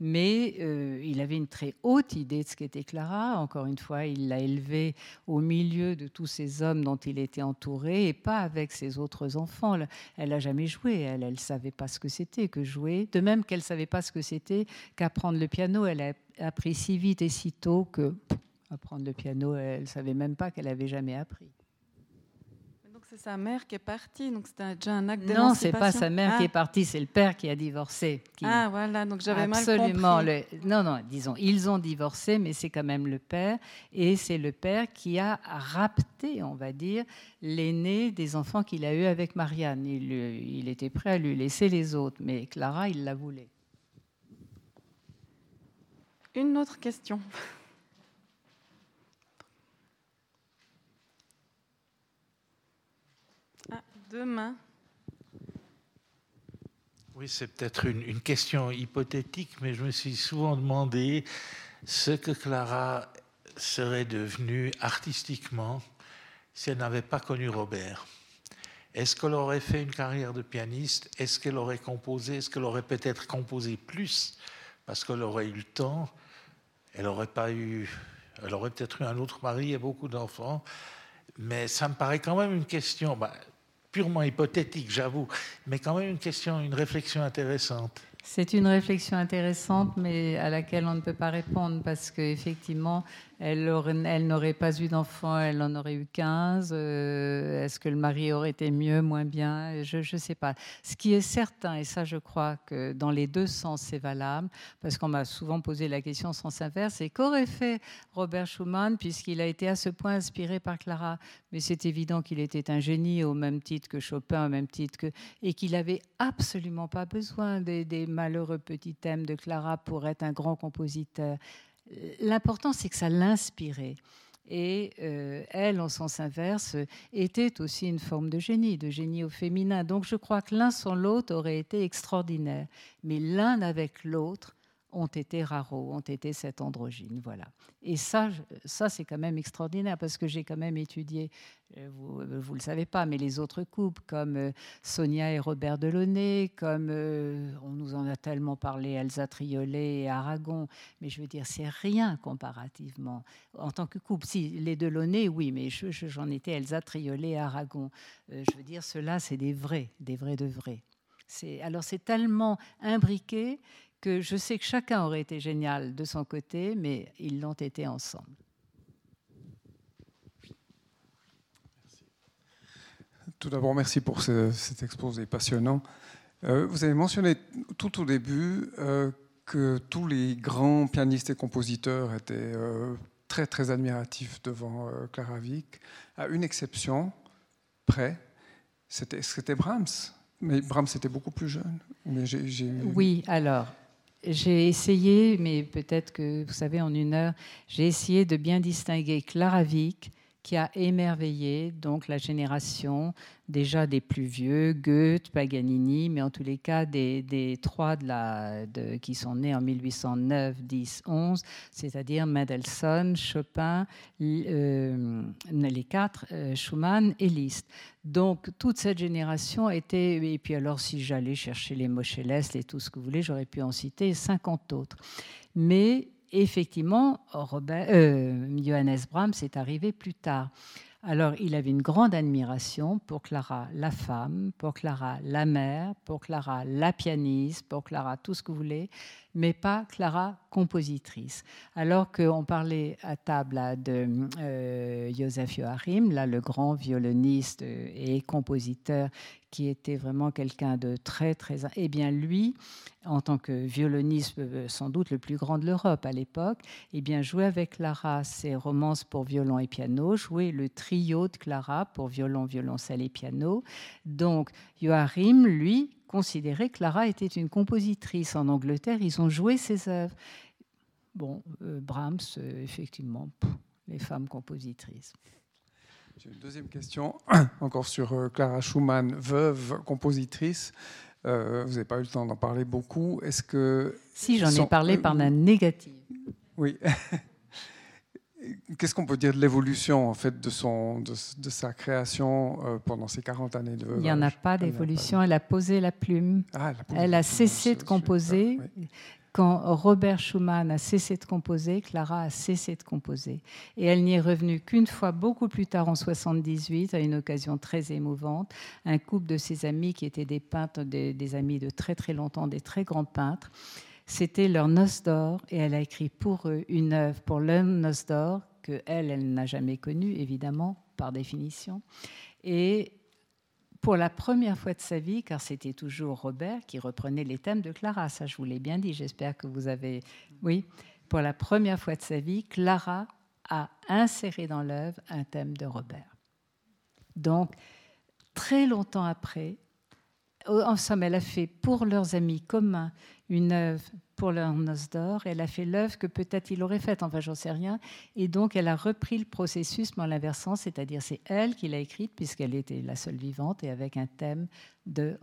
Mais euh, il avait une très haute idée de ce qu'était Clara. Encore une fois, il l'a élevée au milieu de tous ces hommes dont il était entouré et pas avec ses autres enfants. Elle n'a jamais joué. Elle ne savait pas ce que c'était que jouer. De même qu'elle ne savait pas ce que c'était qu'apprendre le piano. Elle a appris si vite et si tôt que apprendre le piano, elle ne savait même pas qu'elle avait jamais appris. C'est sa mère qui est partie. Donc c'était déjà un acte Non, c'est pas d'émancipation. sa mère Ah. qui est partie, c'est le père qui a divorcé. qui- Ah voilà, donc j'avais mal Absolument. compris. le- Non, non, disons, ils ont divorcé, mais c'est quand même le père. Et c'est le père qui a rapté, on va dire, l'aîné des enfants qu'il a eu avec Marianne. Il, il était prêt à lui laisser les autres, mais Clara, il la voulait. Une autre question. Deux mains. Oui, c'est peut-être une, question hypothétique, mais je me suis souvent demandé ce que Clara serait devenue artistiquement si elle n'avait pas connu Robert. Est-ce qu'elle aurait fait une carrière de pianiste? Est-ce qu'elle aurait composé? Est-ce qu'elle aurait peut-être composé plus? Parce qu'elle aurait eu le temps Elle aurait aurait peut-être eu un autre mari et beaucoup d'enfants. Mais ça me paraît quand même une question bah, purement hypothétique, j'avoue, mais quand même une question, une réflexion intéressante. C'est une réflexion intéressante, mais à laquelle on ne peut pas répondre parce qu'effectivement, elle, aurait- elle n'aurait pas eu d'enfant, elle en aurait eu 15. Euh, Est-ce que le mari aurait été mieux, moins bien Je ne sais pas. Ce qui est certain, et ça je crois que dans les deux sens c'est valable, parce qu'on m'a souvent posé la question en sens inverse, c'est qu'aurait fait Robert Schumann puisqu'il a été à ce point inspiré par Clara? Mais c'est évident qu'il était un génie au même titre que Chopin, au même titre que... et qu'il n'avait absolument pas besoin des malheureux petits thèmes de Clara pour être un grand compositeur. L'important, c'est que ça l'inspirait. Et euh, elle, en sens inverse, était aussi une forme de génie, de génie au féminin. Donc je crois que l'un sans l'autre aurait été extraordinaire. Mais l'un avec l'autre ont été raros, ont été cette androgyne. Voilà. Et ça, ça c'est quand même extraordinaire parce que j'ai quand même étudié, euh, vous ne le savez pas, mais les autres couples comme euh, Sonia et Robert Delaunay, comme euh, on nous en a tellement parlé, Elsa Triolet et Aragon. Mais je veux dire, c'est rien comparativement. En tant que couple, si les Delaunay, oui, mais je- je- j'en étais Elsa Triolet et Aragon. Euh, je veux dire, ceux-là, c'est des vrais, des vrais de vrais. Alors c'est tellement imbriqué que je sais que chacun aurait été génial de son côté, mais ils l'ont été ensemble. Tout d'abord, merci pour ce- cet exposé passionnant. Euh, vous avez mentionné tout au début euh, que tous les grands pianistes et compositeurs étaient euh, très très admiratifs devant Clara Wieck, à une exception près, c'était Brahms. Mais Brahms était beaucoup plus jeune. Mais Oui, alors, j'ai essayé, mais peut-être que vous savez, en une heure, j'ai essayé de bien distinguer Clara Wieck, qui a émerveillé donc la génération déjà des plus vieux, Goethe, Paganini, mais en tous les cas des, trois qui sont nés en 1809, 10, 11, c'est-à-dire Mendelssohn, Chopin, euh, les quatre, euh, Schumann et Liszt. Donc toute cette génération était, et puis alors si j'allais chercher les Moscheles et tout ce que vous voulez, j'aurais pu en citer 50 autres. Mais effectivement, euh, Johannes Brahms est arrivé plus tard. Alors, il avait une grande admiration pour Clara, la femme, pour Clara, la mère, pour Clara, la pianiste, pour Clara, tout ce que vous voulez, mais pas Clara, compositrice. Alors qu'on parlait à table de euh, Joseph Joachim, là, le grand violoniste euh, et compositeur qui était vraiment quelqu'un de très, très... Eh bien, lui, en tant que violoniste, euh, sans doute le plus grand de l'Europe à l'époque, eh bien, jouait avec Clara ses romances pour violon et piano, jouait le trio de Clara pour violon, violoncelle et piano. Donc, Joachim, lui, considérait que Clara était une compositrice. En Angleterre, ils ont joué ses œuvres. Bon, euh, Brahms, euh, effectivement, pff, les femmes compositrices. J'ai une deuxième question, encore sur euh, Clara Schumann, veuve, compositrice. Euh, vous n'avez pas eu le temps d'en parler beaucoup. Est-ce que. Si, j'en ai parlé par la négative. Oui. Qu'est-ce qu'on peut dire de l'évolution en fait de, son, de, de sa création euh, pendant ces 40 années de Il n'y en a pas d'évolution. Elle a posé la plume. Ah, elle a, posé Elle a le cessé de composer. oui. Quand Robert Schumann a cessé de composer, Clara a cessé de composer. Et elle n'y est revenue qu'une fois, beaucoup plus tard, en 78, à une occasion très émouvante. Un couple de ses amis qui étaient des peintres, des, des amis de très très longtemps, des très grands peintres. C'était leur noce d'or et elle a écrit pour eux une œuvre pour leur noce d'or que elle, elle n'a jamais connue, évidemment, par définition. Et pour la première fois de sa vie, car c'était toujours Robert qui reprenait les thèmes de Clara, ça je vous l'ai bien dit, j'espère que vous avez... Oui, pour la première fois de sa vie, Clara a inséré dans l'œuvre un thème de Robert. Donc, très longtemps après, en somme, elle a fait pour leurs amis communs une œuvre pour leur noce d'or. Elle a fait l'œuvre que peut-être il aurait faite, enfin j'en sais rien. Et donc elle a repris le processus, mais en l'inversant, c'est-à-dire c'est elle qui l'a écrite, puisqu'elle était la seule vivante, et avec un thème de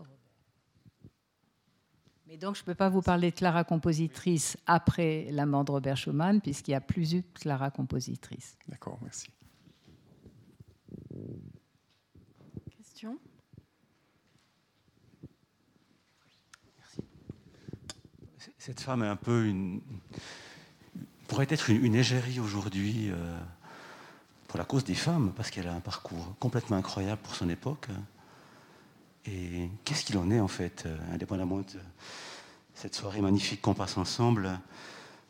mais donc, je ne peux pas vous parler de Clara compositrice après la mort de Robert Schumann, puisqu'il n'y a plus eu de Clara compositrice. D'accord, merci. Question? Cette femme est un peu une. pourrait être une, égérie aujourd'hui euh, pour la cause des femmes, parce qu'elle a un parcours complètement incroyable pour son époque. Et qu'est-ce qu'il en est, en fait, euh, indépendamment de cette soirée magnifique qu'on passe ensemble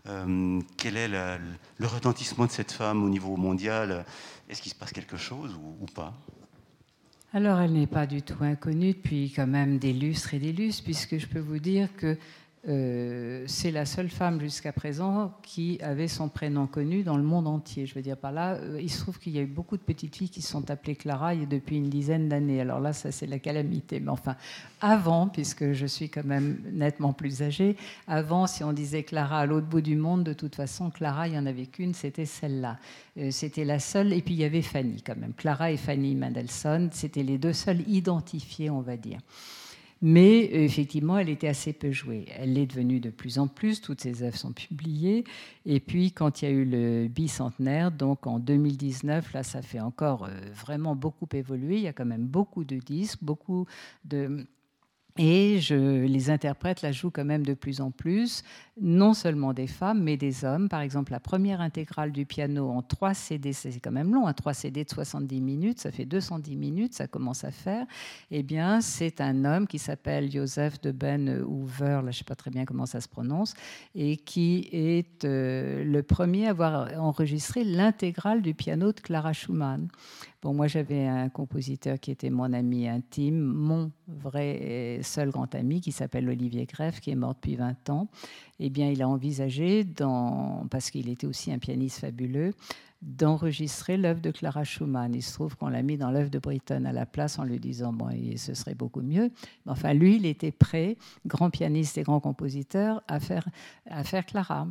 euh, Quel est le retentissement de cette femme au niveau mondial? Est-ce qu'il se passe quelque chose ou pas? Alors, elle n'est pas du tout inconnue depuis quand même des lustres et des lustres, puisque je peux vous dire que euh, c'est la seule femme jusqu'à présent qui avait son prénom connu dans le monde entier. Je veux dire par là, euh, il se trouve qu'il y a eu beaucoup de petites filles qui sont appelées Clara depuis une dizaine d'années. Alors là, ça c'est la calamité. Mais enfin, avant, puisque je suis quand même nettement plus âgée, avant, si on disait Clara à l'autre bout du monde, de toute façon, Clara, il n'y en avait qu'une, c'était celle-là. Euh, c'était la seule, et puis il y avait Fanny quand même. Clara et Fanny Mendelssohn, c'était les deux seules identifiées, on va dire. Mais euh, effectivement, elle était assez peu jouée. Elle l'est devenue de plus en plus, toutes ses œuvres sont publiées. Et puis, quand il y a eu le bicentenaire, donc en 2019, là, ça fait encore euh, vraiment beaucoup évoluer. Il y a quand même beaucoup de disques, beaucoup de. Et les interprètes la jouent quand même de plus en plus, non seulement des femmes, mais des hommes. Par exemple, la première intégrale du piano en 3 CD, c'est quand même long, un 3 CD de 70 minutes, ça fait 210 minutes, ça commence à faire. Eh bien, c'est un homme qui s'appelle Joseph de Ben Hoover, là, je ne sais pas très bien comment ça se prononce, et qui est euh, le premier à avoir enregistré l'intégrale du piano de Clara Schumann. Bon, moi, j'avais un compositeur qui était mon ami intime, mon vrai et seul grand ami, qui s'appelle Olivier Greff, qui est mort depuis 20 ans. Eh bien, il a envisagé, parce qu'il était aussi un pianiste fabuleux, d'enregistrer l'œuvre de Clara Schumann. Il se trouve qu'on l'a mis dans l'œuvre de Britten à la place en lui disant bon, ce serait beaucoup mieux. Mais enfin, lui, il était prêt, grand pianiste et grand compositeur, à faire, à faire Clara.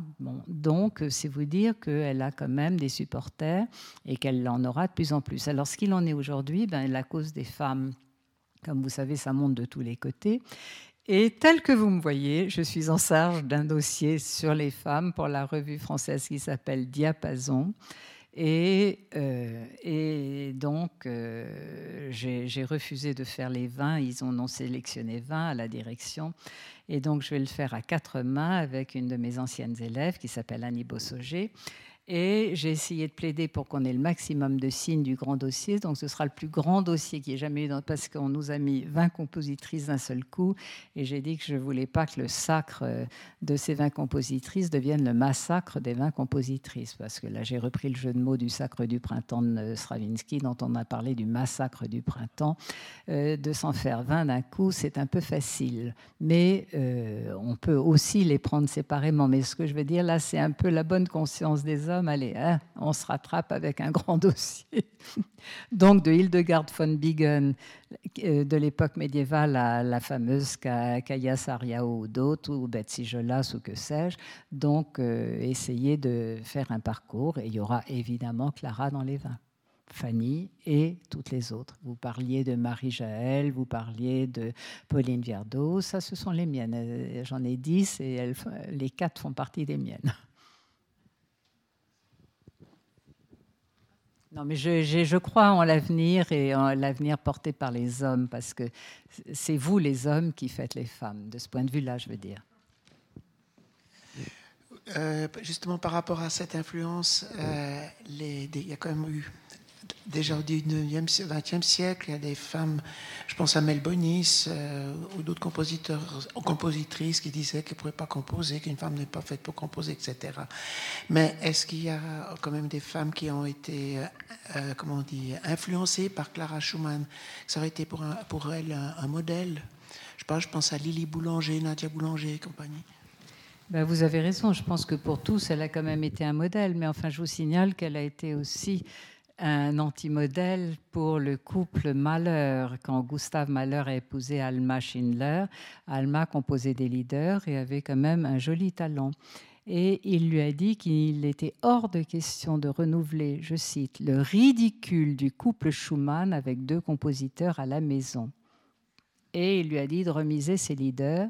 Donc, c'est vous dire qu'elle a quand même des supporters et qu'elle en aura de plus en plus. Alors, ce qu'il en est aujourd'hui, ben, la cause des femmes, comme vous savez, ça monte de tous les côtés. Et tel que vous me voyez, je suis en charge d'un dossier sur les femmes pour la revue française qui s'appelle Diapason. Et, euh, donc, euh, j'ai refusé de faire les 20. Ils ont sélectionné 20 à la direction. Et donc, je vais le faire à quatre mains avec une de mes anciennes élèves qui s'appelle Annie Bossoger. Et j'ai essayé de plaider pour qu'on ait le maximum de signes du grand dossier. Donc, ce sera le plus grand dossier qui ait jamais eu, parce qu'on nous a mis 20 compositrices d'un seul coup. Et j'ai dit que je ne voulais pas que le sacre euh, de ces 20 compositrices devienne le massacre des 20 compositrices. Parce que là, j'ai repris le jeu de mots du sacre du printemps de euh, Stravinsky, dont on a parlé du massacre du printemps. Euh, de s'en faire 20 d'un coup, c'est un peu facile. Mais euh, on peut aussi les prendre séparément. Mais ce que je veux dire là, c'est un peu la bonne conscience des hommes. Allez, hein, on se rattrape avec un grand dossier. Donc, de Hildegard von Bingen, euh, de l'époque médiévale à la fameuse Ka- Kaya Sariao ou d'autres, ou Betsy Jolas ou que sais-je. Donc, euh, essayer de faire un parcours. Et il y aura évidemment Clara dans les 20. Fanny et toutes les autres. Vous parliez de Marie Jaël, vous parliez de Pauline Viardot, ça ce sont les miennes. Euh, J'en ai dix et les quatre font partie des miennes. Non, mais je, crois en l'avenir et en l'avenir porté par les hommes, parce que c'est vous, les hommes, qui faites les femmes, de ce point de vue-là, je veux dire. Euh, justement, par rapport à cette influence, euh, il y a quand même eu, déjà au 19e, si- 20e siècle, il y a des femmes, je pense à Mel Bonis euh, ou d'autres compositeurs, compositrices qui disaient qu'elles ne pourraient pas composer, qu'une femme n'est pas faite pour composer, etc. Mais est-ce qu'il y a quand même des femmes qui ont été, euh, euh, comment on influencées par Clara Schumann? Ça aurait été pour, un- elle un, modèle? Je pense à Lily Boulanger, Nadia Boulanger et compagnie. Ben, vous avez raison, je pense que pour tous, elle a quand même été un modèle, mais enfin, je vous signale qu'elle a été aussi un antimodèle pour le couple Mahler. Quand Gustave Mahler a épousé Alma Schindler, Alma composait des leaders et avait quand même un joli talent. Et il lui a dit qu'il était hors de question de renouveler, je cite, le ridicule du couple Schumann avec deux compositeurs à la maison. Et il lui a dit de remiser ses leaders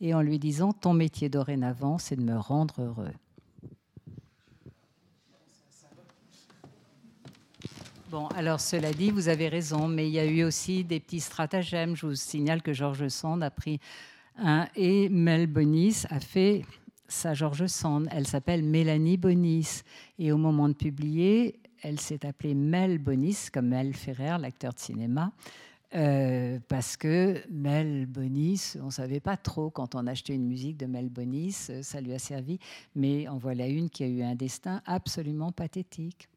et en lui disant Ton métier dorénavant, c'est de me rendre heureux. Alors cela dit, vous avez raison, mais il y a eu aussi des petits stratagèmes. Je vous signale que Georges Sand a pris un et Mel Bonis a fait sa Georges Sand. Elle s'appelle Mélanie Bonis. Et au moment de publier, elle s'est appelée Mel Bonis, comme Mel Ferrer, l'acteur de cinéma. Euh, parce que Mel Bonis, on ne savait pas trop quand on achetait une musique de Mel Bonis, euh, ça lui a servi, mais en voilà une qui a eu un destin absolument pathétique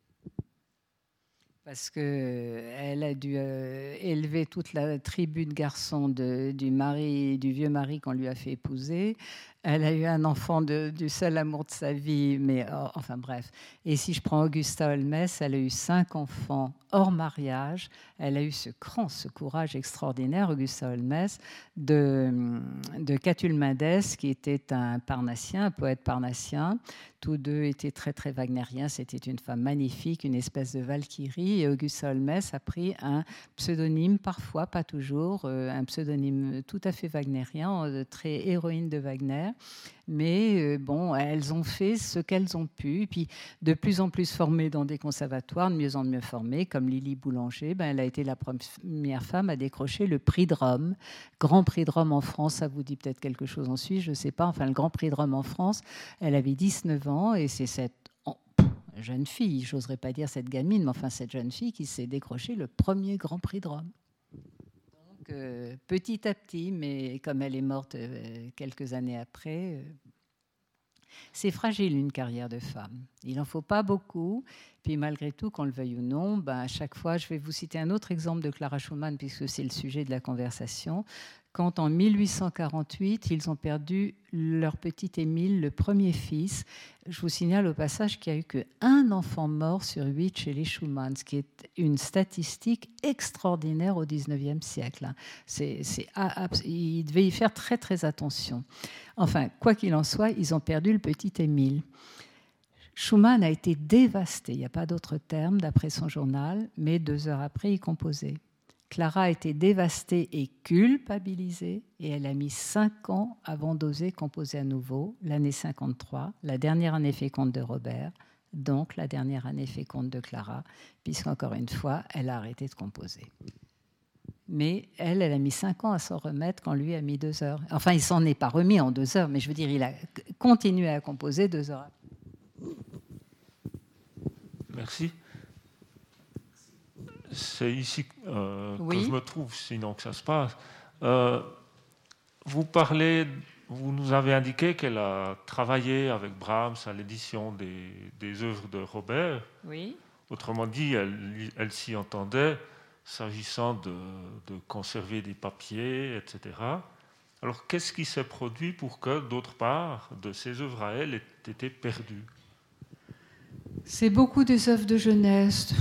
parce qu'elle a dû euh, élever toute la tribu de garçons du mari, du vieux mari qu'on lui a fait épouser. Elle a eu un enfant du seul amour de sa vie, mais oh, enfin bref. Et si je prends Augusta Holmes, elle a eu cinq enfants hors mariage. Elle a eu ce cran, ce courage extraordinaire, Augusta Holmes, de, de Catulle Mendes, qui était un parnassien, un poète parnassien. Tous deux étaient très très wagnériens. C'était une femme magnifique, une espèce de Valkyrie. Et Augusta Holmes a pris un pseudonyme, parfois, pas toujours, euh, un pseudonyme tout à fait wagnérien, euh, très héroïne de Wagner. Mais euh, bon, elles ont fait ce qu'elles ont pu. Et puis, de plus en plus formées dans des conservatoires, de mieux en mieux formées, comme Lily Boulanger, ben, elle a été la première femme à décrocher le prix de Rome. Grand prix de Rome en France, ça vous dit peut-être quelque chose en Suisse, je ne sais pas. Enfin, le Grand prix de Rome en France, elle avait 19 ans et c'est cette jeune fille, j'oserais pas dire cette gamine, mais enfin cette jeune fille qui s'est décroché le premier Grand Prix de Rome petit à petit, mais comme elle est morte euh, quelques années après, euh, c'est fragile une carrière de femme. Il n'en faut pas beaucoup. Puis malgré tout, qu'on le veuille ou non, ben, à chaque fois, je vais vous citer un autre exemple de Clara Schumann, puisque c'est le sujet de la conversation quand en 1848, ils ont perdu leur petit Émile, le premier fils. Je vous signale au passage qu'il n'y a eu qu'un enfant mort sur huit chez les Schumann, ce qui est une statistique extraordinaire au XIXe siècle. C'est, ils devaient y faire très très attention. Enfin, quoi qu'il en soit, ils ont perdu le petit Émile. Schumann a été dévasté, il n'y a pas d'autre terme d'après son journal, mais deux heures après, il composait. Clara a été dévastée et culpabilisée et elle a mis cinq ans avant d'oser composer à nouveau, l'année 53, la dernière année féconde de Robert, donc la dernière année féconde de Clara, puisqu'encore une fois, elle a arrêté de composer. Mais elle, elle a mis cinq ans à s'en remettre quand lui a mis deux heures. Enfin, il s'en est pas remis en deux heures, mais je veux dire, il a continué à composer deux heures. Merci c'est ici euh, que je me trouve, sinon que ça se passe. Euh, vous parlez, vous nous avez indiqué qu'elle a travaillé avec Brahms à l'édition des, des, œuvres de Robert. Oui. Autrement dit, elle, elle s'y entendait s'agissant de, de, conserver des papiers, etc. Alors, qu'est-ce qui s'est produit pour que, d'autre part, de ces œuvres à elle aient été perdues? C'est beaucoup des œuvres de jeunesse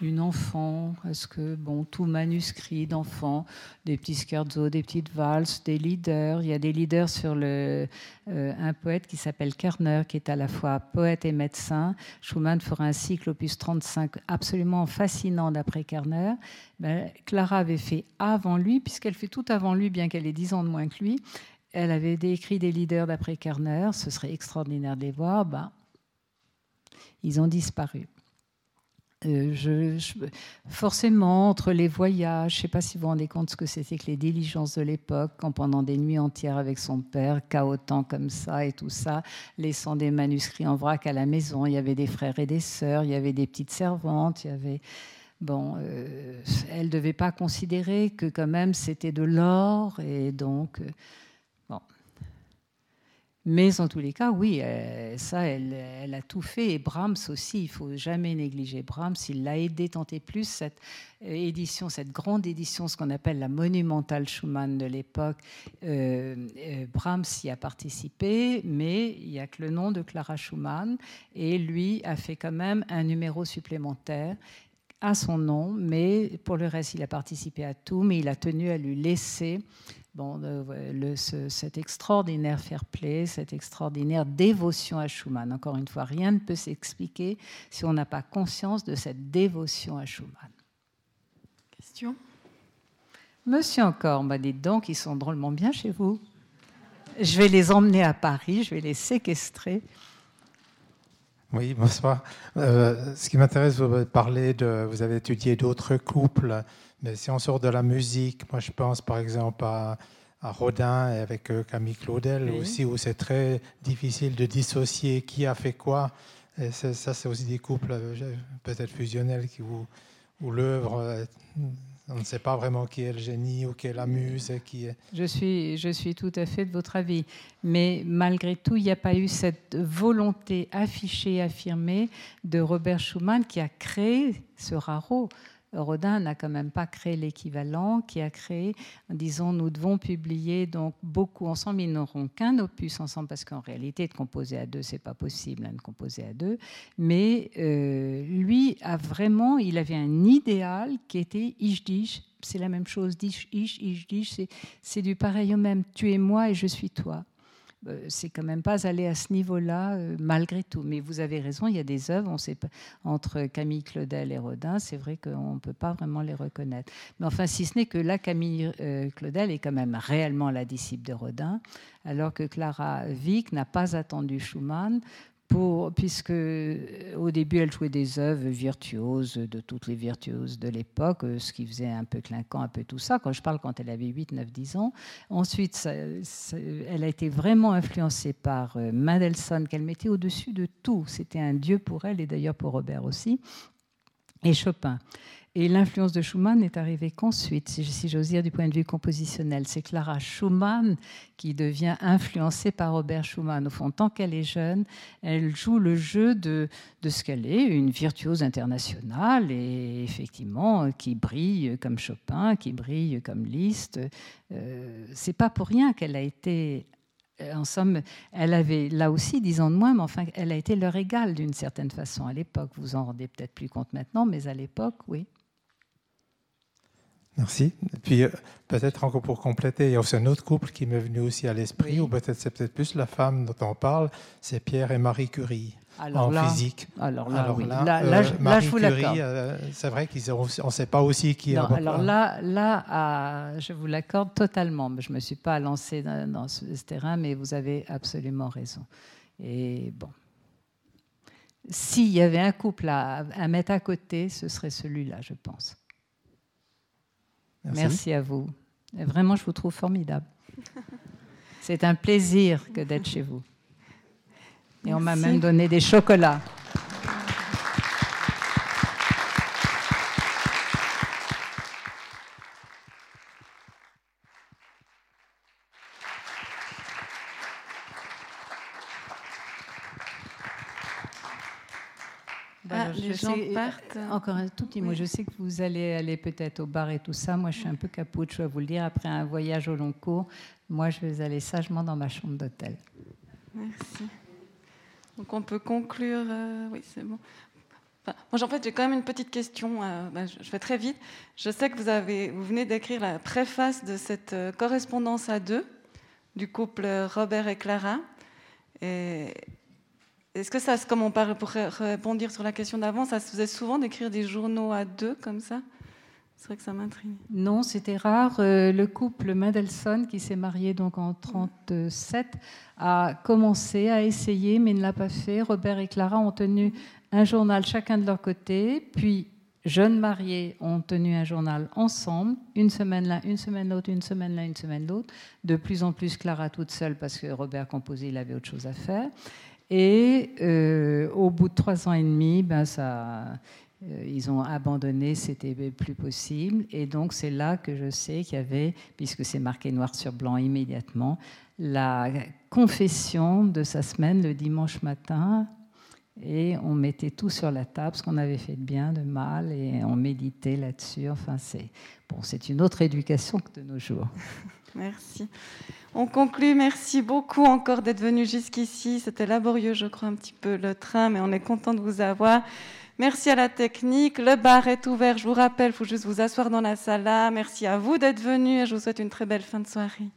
d'une enfant Est-ce que, bon, tout manuscrit d'enfant, des petits scherzo, des petites valses, des leaders. Il y a des leaders sur le, euh, un poète qui s'appelle Kerner, qui est à la fois poète et médecin. Schumann fera un cycle opus 35 absolument fascinant d'après Kerner. Ben, Clara avait fait avant lui, puisqu'elle fait tout avant lui, bien qu'elle ait 10 ans de moins que lui. Elle avait écrit des leaders d'après Kerner. Ce serait extraordinaire de les voir. Ben, ils ont disparu. Euh, forcément, entre les voyages, je ne sais pas si vous vous rendez compte ce que c'était que les diligences de l'époque, quand pendant des nuits entières avec son père, chaotant comme ça et tout ça, laissant des manuscrits en vrac à la maison, il y avait des frères et des sœurs, il y avait des petites servantes, il y avait... Bon, euh, elle ne devait pas considérer que quand même c'était de l'or et donc... Euh, mais en tous les cas, oui, euh, ça, elle, a tout fait. Et Brahms aussi, il faut jamais négliger Brahms. Il l'a aidé tant et plus cette euh, édition, cette grande édition, ce qu'on appelle la monumentale Schumann de l'époque. Euh, Brahms y a participé, mais il n'y a que le nom de Clara Schumann. Et lui a fait quand même un numéro supplémentaire à son nom, mais pour le reste, il a participé à tout, mais il a tenu à lui laisser bon, le, cet extraordinaire fair play, cette extraordinaire dévotion à Schumann. Encore une fois, rien ne peut s'expliquer si on n'a pas conscience de cette dévotion à Schumann. Question? Monsieur encore, bah dites donc, ils sont drôlement bien chez vous. Je vais les emmener à Paris, je vais les séquestrer. Oui, bonsoir. Euh, ce qui m'intéresse, vous parler de, vous avez étudié d'autres couples, mais si on sort de la musique, moi je pense par exemple à, Rodin et avec euh, Camille Claudel aussi, où c'est très difficile de dissocier qui a fait quoi. Et ça, c'est aussi des couples euh, peut-être fusionnels qui, où, où l'œuvre on ne sait pas vraiment qui est le génie ou qui est la muse. Qui est... je, suis, je suis tout à fait de votre avis. Mais malgré tout, il n'y a pas eu cette volonté affichée, affirmée de Robert Schumann qui a créé ce raro. Rodin n'a quand même pas créé l'équivalent, qui a créé en nous devons publier donc beaucoup ensemble. Ils n'auront qu'un opus ensemble parce qu'en réalité, de composer à deux, c'est pas possible hein, de composer à deux. Mais euh, lui a vraiment, il avait un idéal qui était ich C'est la même chose, ich, ich, ich, c'est du pareil au même. Tu es moi et je suis toi. Euh, c'est quand même pas aller à ce niveau-là euh, malgré tout. Mais vous avez raison, il y a des œuvres, on sait pas, entre Camille Claudel et Rodin, c'est vrai qu'on ne peut pas vraiment les reconnaître. Mais enfin, si ce n'est que là, Camille euh, Claudel est quand même réellement la disciple de Rodin, alors que Clara Wieck n'a pas attendu Schumann puisque euh, au début elle jouait des œuvres virtuoses de toutes les virtuoses de l'époque, euh, ce qui faisait un peu clinquant, un peu tout ça. Quand je parle quand elle avait 8, 9, 10 ans. Ensuite, elle a été vraiment influencée par euh, Mendelssohn, qu'elle mettait au-dessus de tout. C'était un dieu pour elle et d'ailleurs pour Robert aussi. Et Chopin. Et l'influence de Schumann n'est arrivée qu'ensuite, si j'ose dire, du point de vue compositionnel. C'est Clara Schumann qui devient influencée par Robert Schumann. Au fond, tant qu'elle est jeune, elle joue le jeu de, de ce qu'elle est, une virtuose internationale et effectivement qui brille comme Chopin, qui brille comme Liszt. Euh, C'est pas pour rien qu'elle a été en somme, elle avait là aussi dix ans de moins, mais enfin, elle a été leur égale d'une certaine façon à l'époque. Vous en rendez peut-être plus compte maintenant, mais à l'époque, oui. Merci. Et puis, euh, peut-être encore pour compléter, il y a aussi un autre couple qui m'est venu aussi à l'esprit, ou peut-être c'est peut-être plus la femme dont on parle, c'est Pierre et Marie Curie. en physique. Alors là, oui. là, là, je, Marie vous Curie, euh, c'est vrai qu'on ne sait pas aussi qui non, Alors là, là je vous l'accorde totalement. Je ne me suis pas lancée dans, ce, terrain, mais vous avez absolument raison. Et bon, s'il y avait un couple à, à mettre à côté, ce serait celui-là, je pense. Merci. à vous. vraiment, je vous trouve formidable. C'est un plaisir que d'être chez vous. Et on m'a même donné des chocolats. Encore un tout petit mot. Je sais que vous allez aller peut-être au bar et tout ça. Moi, je suis un peu capoute, je dois vous le dire. Après un voyage au long cours, moi, je vais aller sagement dans ma chambre d'hôtel. Merci. Donc, on peut conclure. Euh, oui, c'est bon. moi, en fait, j'ai quand même une petite question. Euh, bah, je fais très vite. Je sais que vous, avez, vous venez d'écrire la préface de cette euh, correspondance à deux du couple Robert et Clara. Et est-ce que ça, comme on parle pour répondre sur la question d'avant, ça se faisait souvent d'écrire des journaux à deux comme ça? C'est vrai que ça m'intrigue. Non, c'était rare. Euh, le couple Mendelssohn, qui s'est marié donc en 37, a commencé à essayer, mais ne l'a pas fait. Robert et Clara ont tenu un journal chacun de leur côté, puis jeunes mariés ont tenu un journal ensemble, une semaine là, une semaine l'autre, une semaine là, une semaine l'autre. De plus en plus, Clara toute seule, parce que Robert composait, il avait autre chose à faire. Et euh, au bout de trois ans et demi, ben ça, euh, ils ont abandonné, c'était plus possible. Et donc c'est là que je sais qu'il y avait, puisque c'est marqué noir sur blanc immédiatement, la confession de sa semaine le dimanche matin et on mettait tout sur la table, ce qu'on avait fait de bien, de mal, et on méditait là-dessus. Enfin, c'est bon, c'est une autre éducation que de nos jours. Merci. On conclut. Merci beaucoup encore d'être venu jusqu'ici. C'était laborieux, je crois, un petit peu le train, mais on est content de vous avoir. Merci à la technique. Le bar est ouvert. Je vous rappelle, il faut juste vous asseoir dans la salle. Merci à vous d'être venu et je vous souhaite une très belle fin de soirée.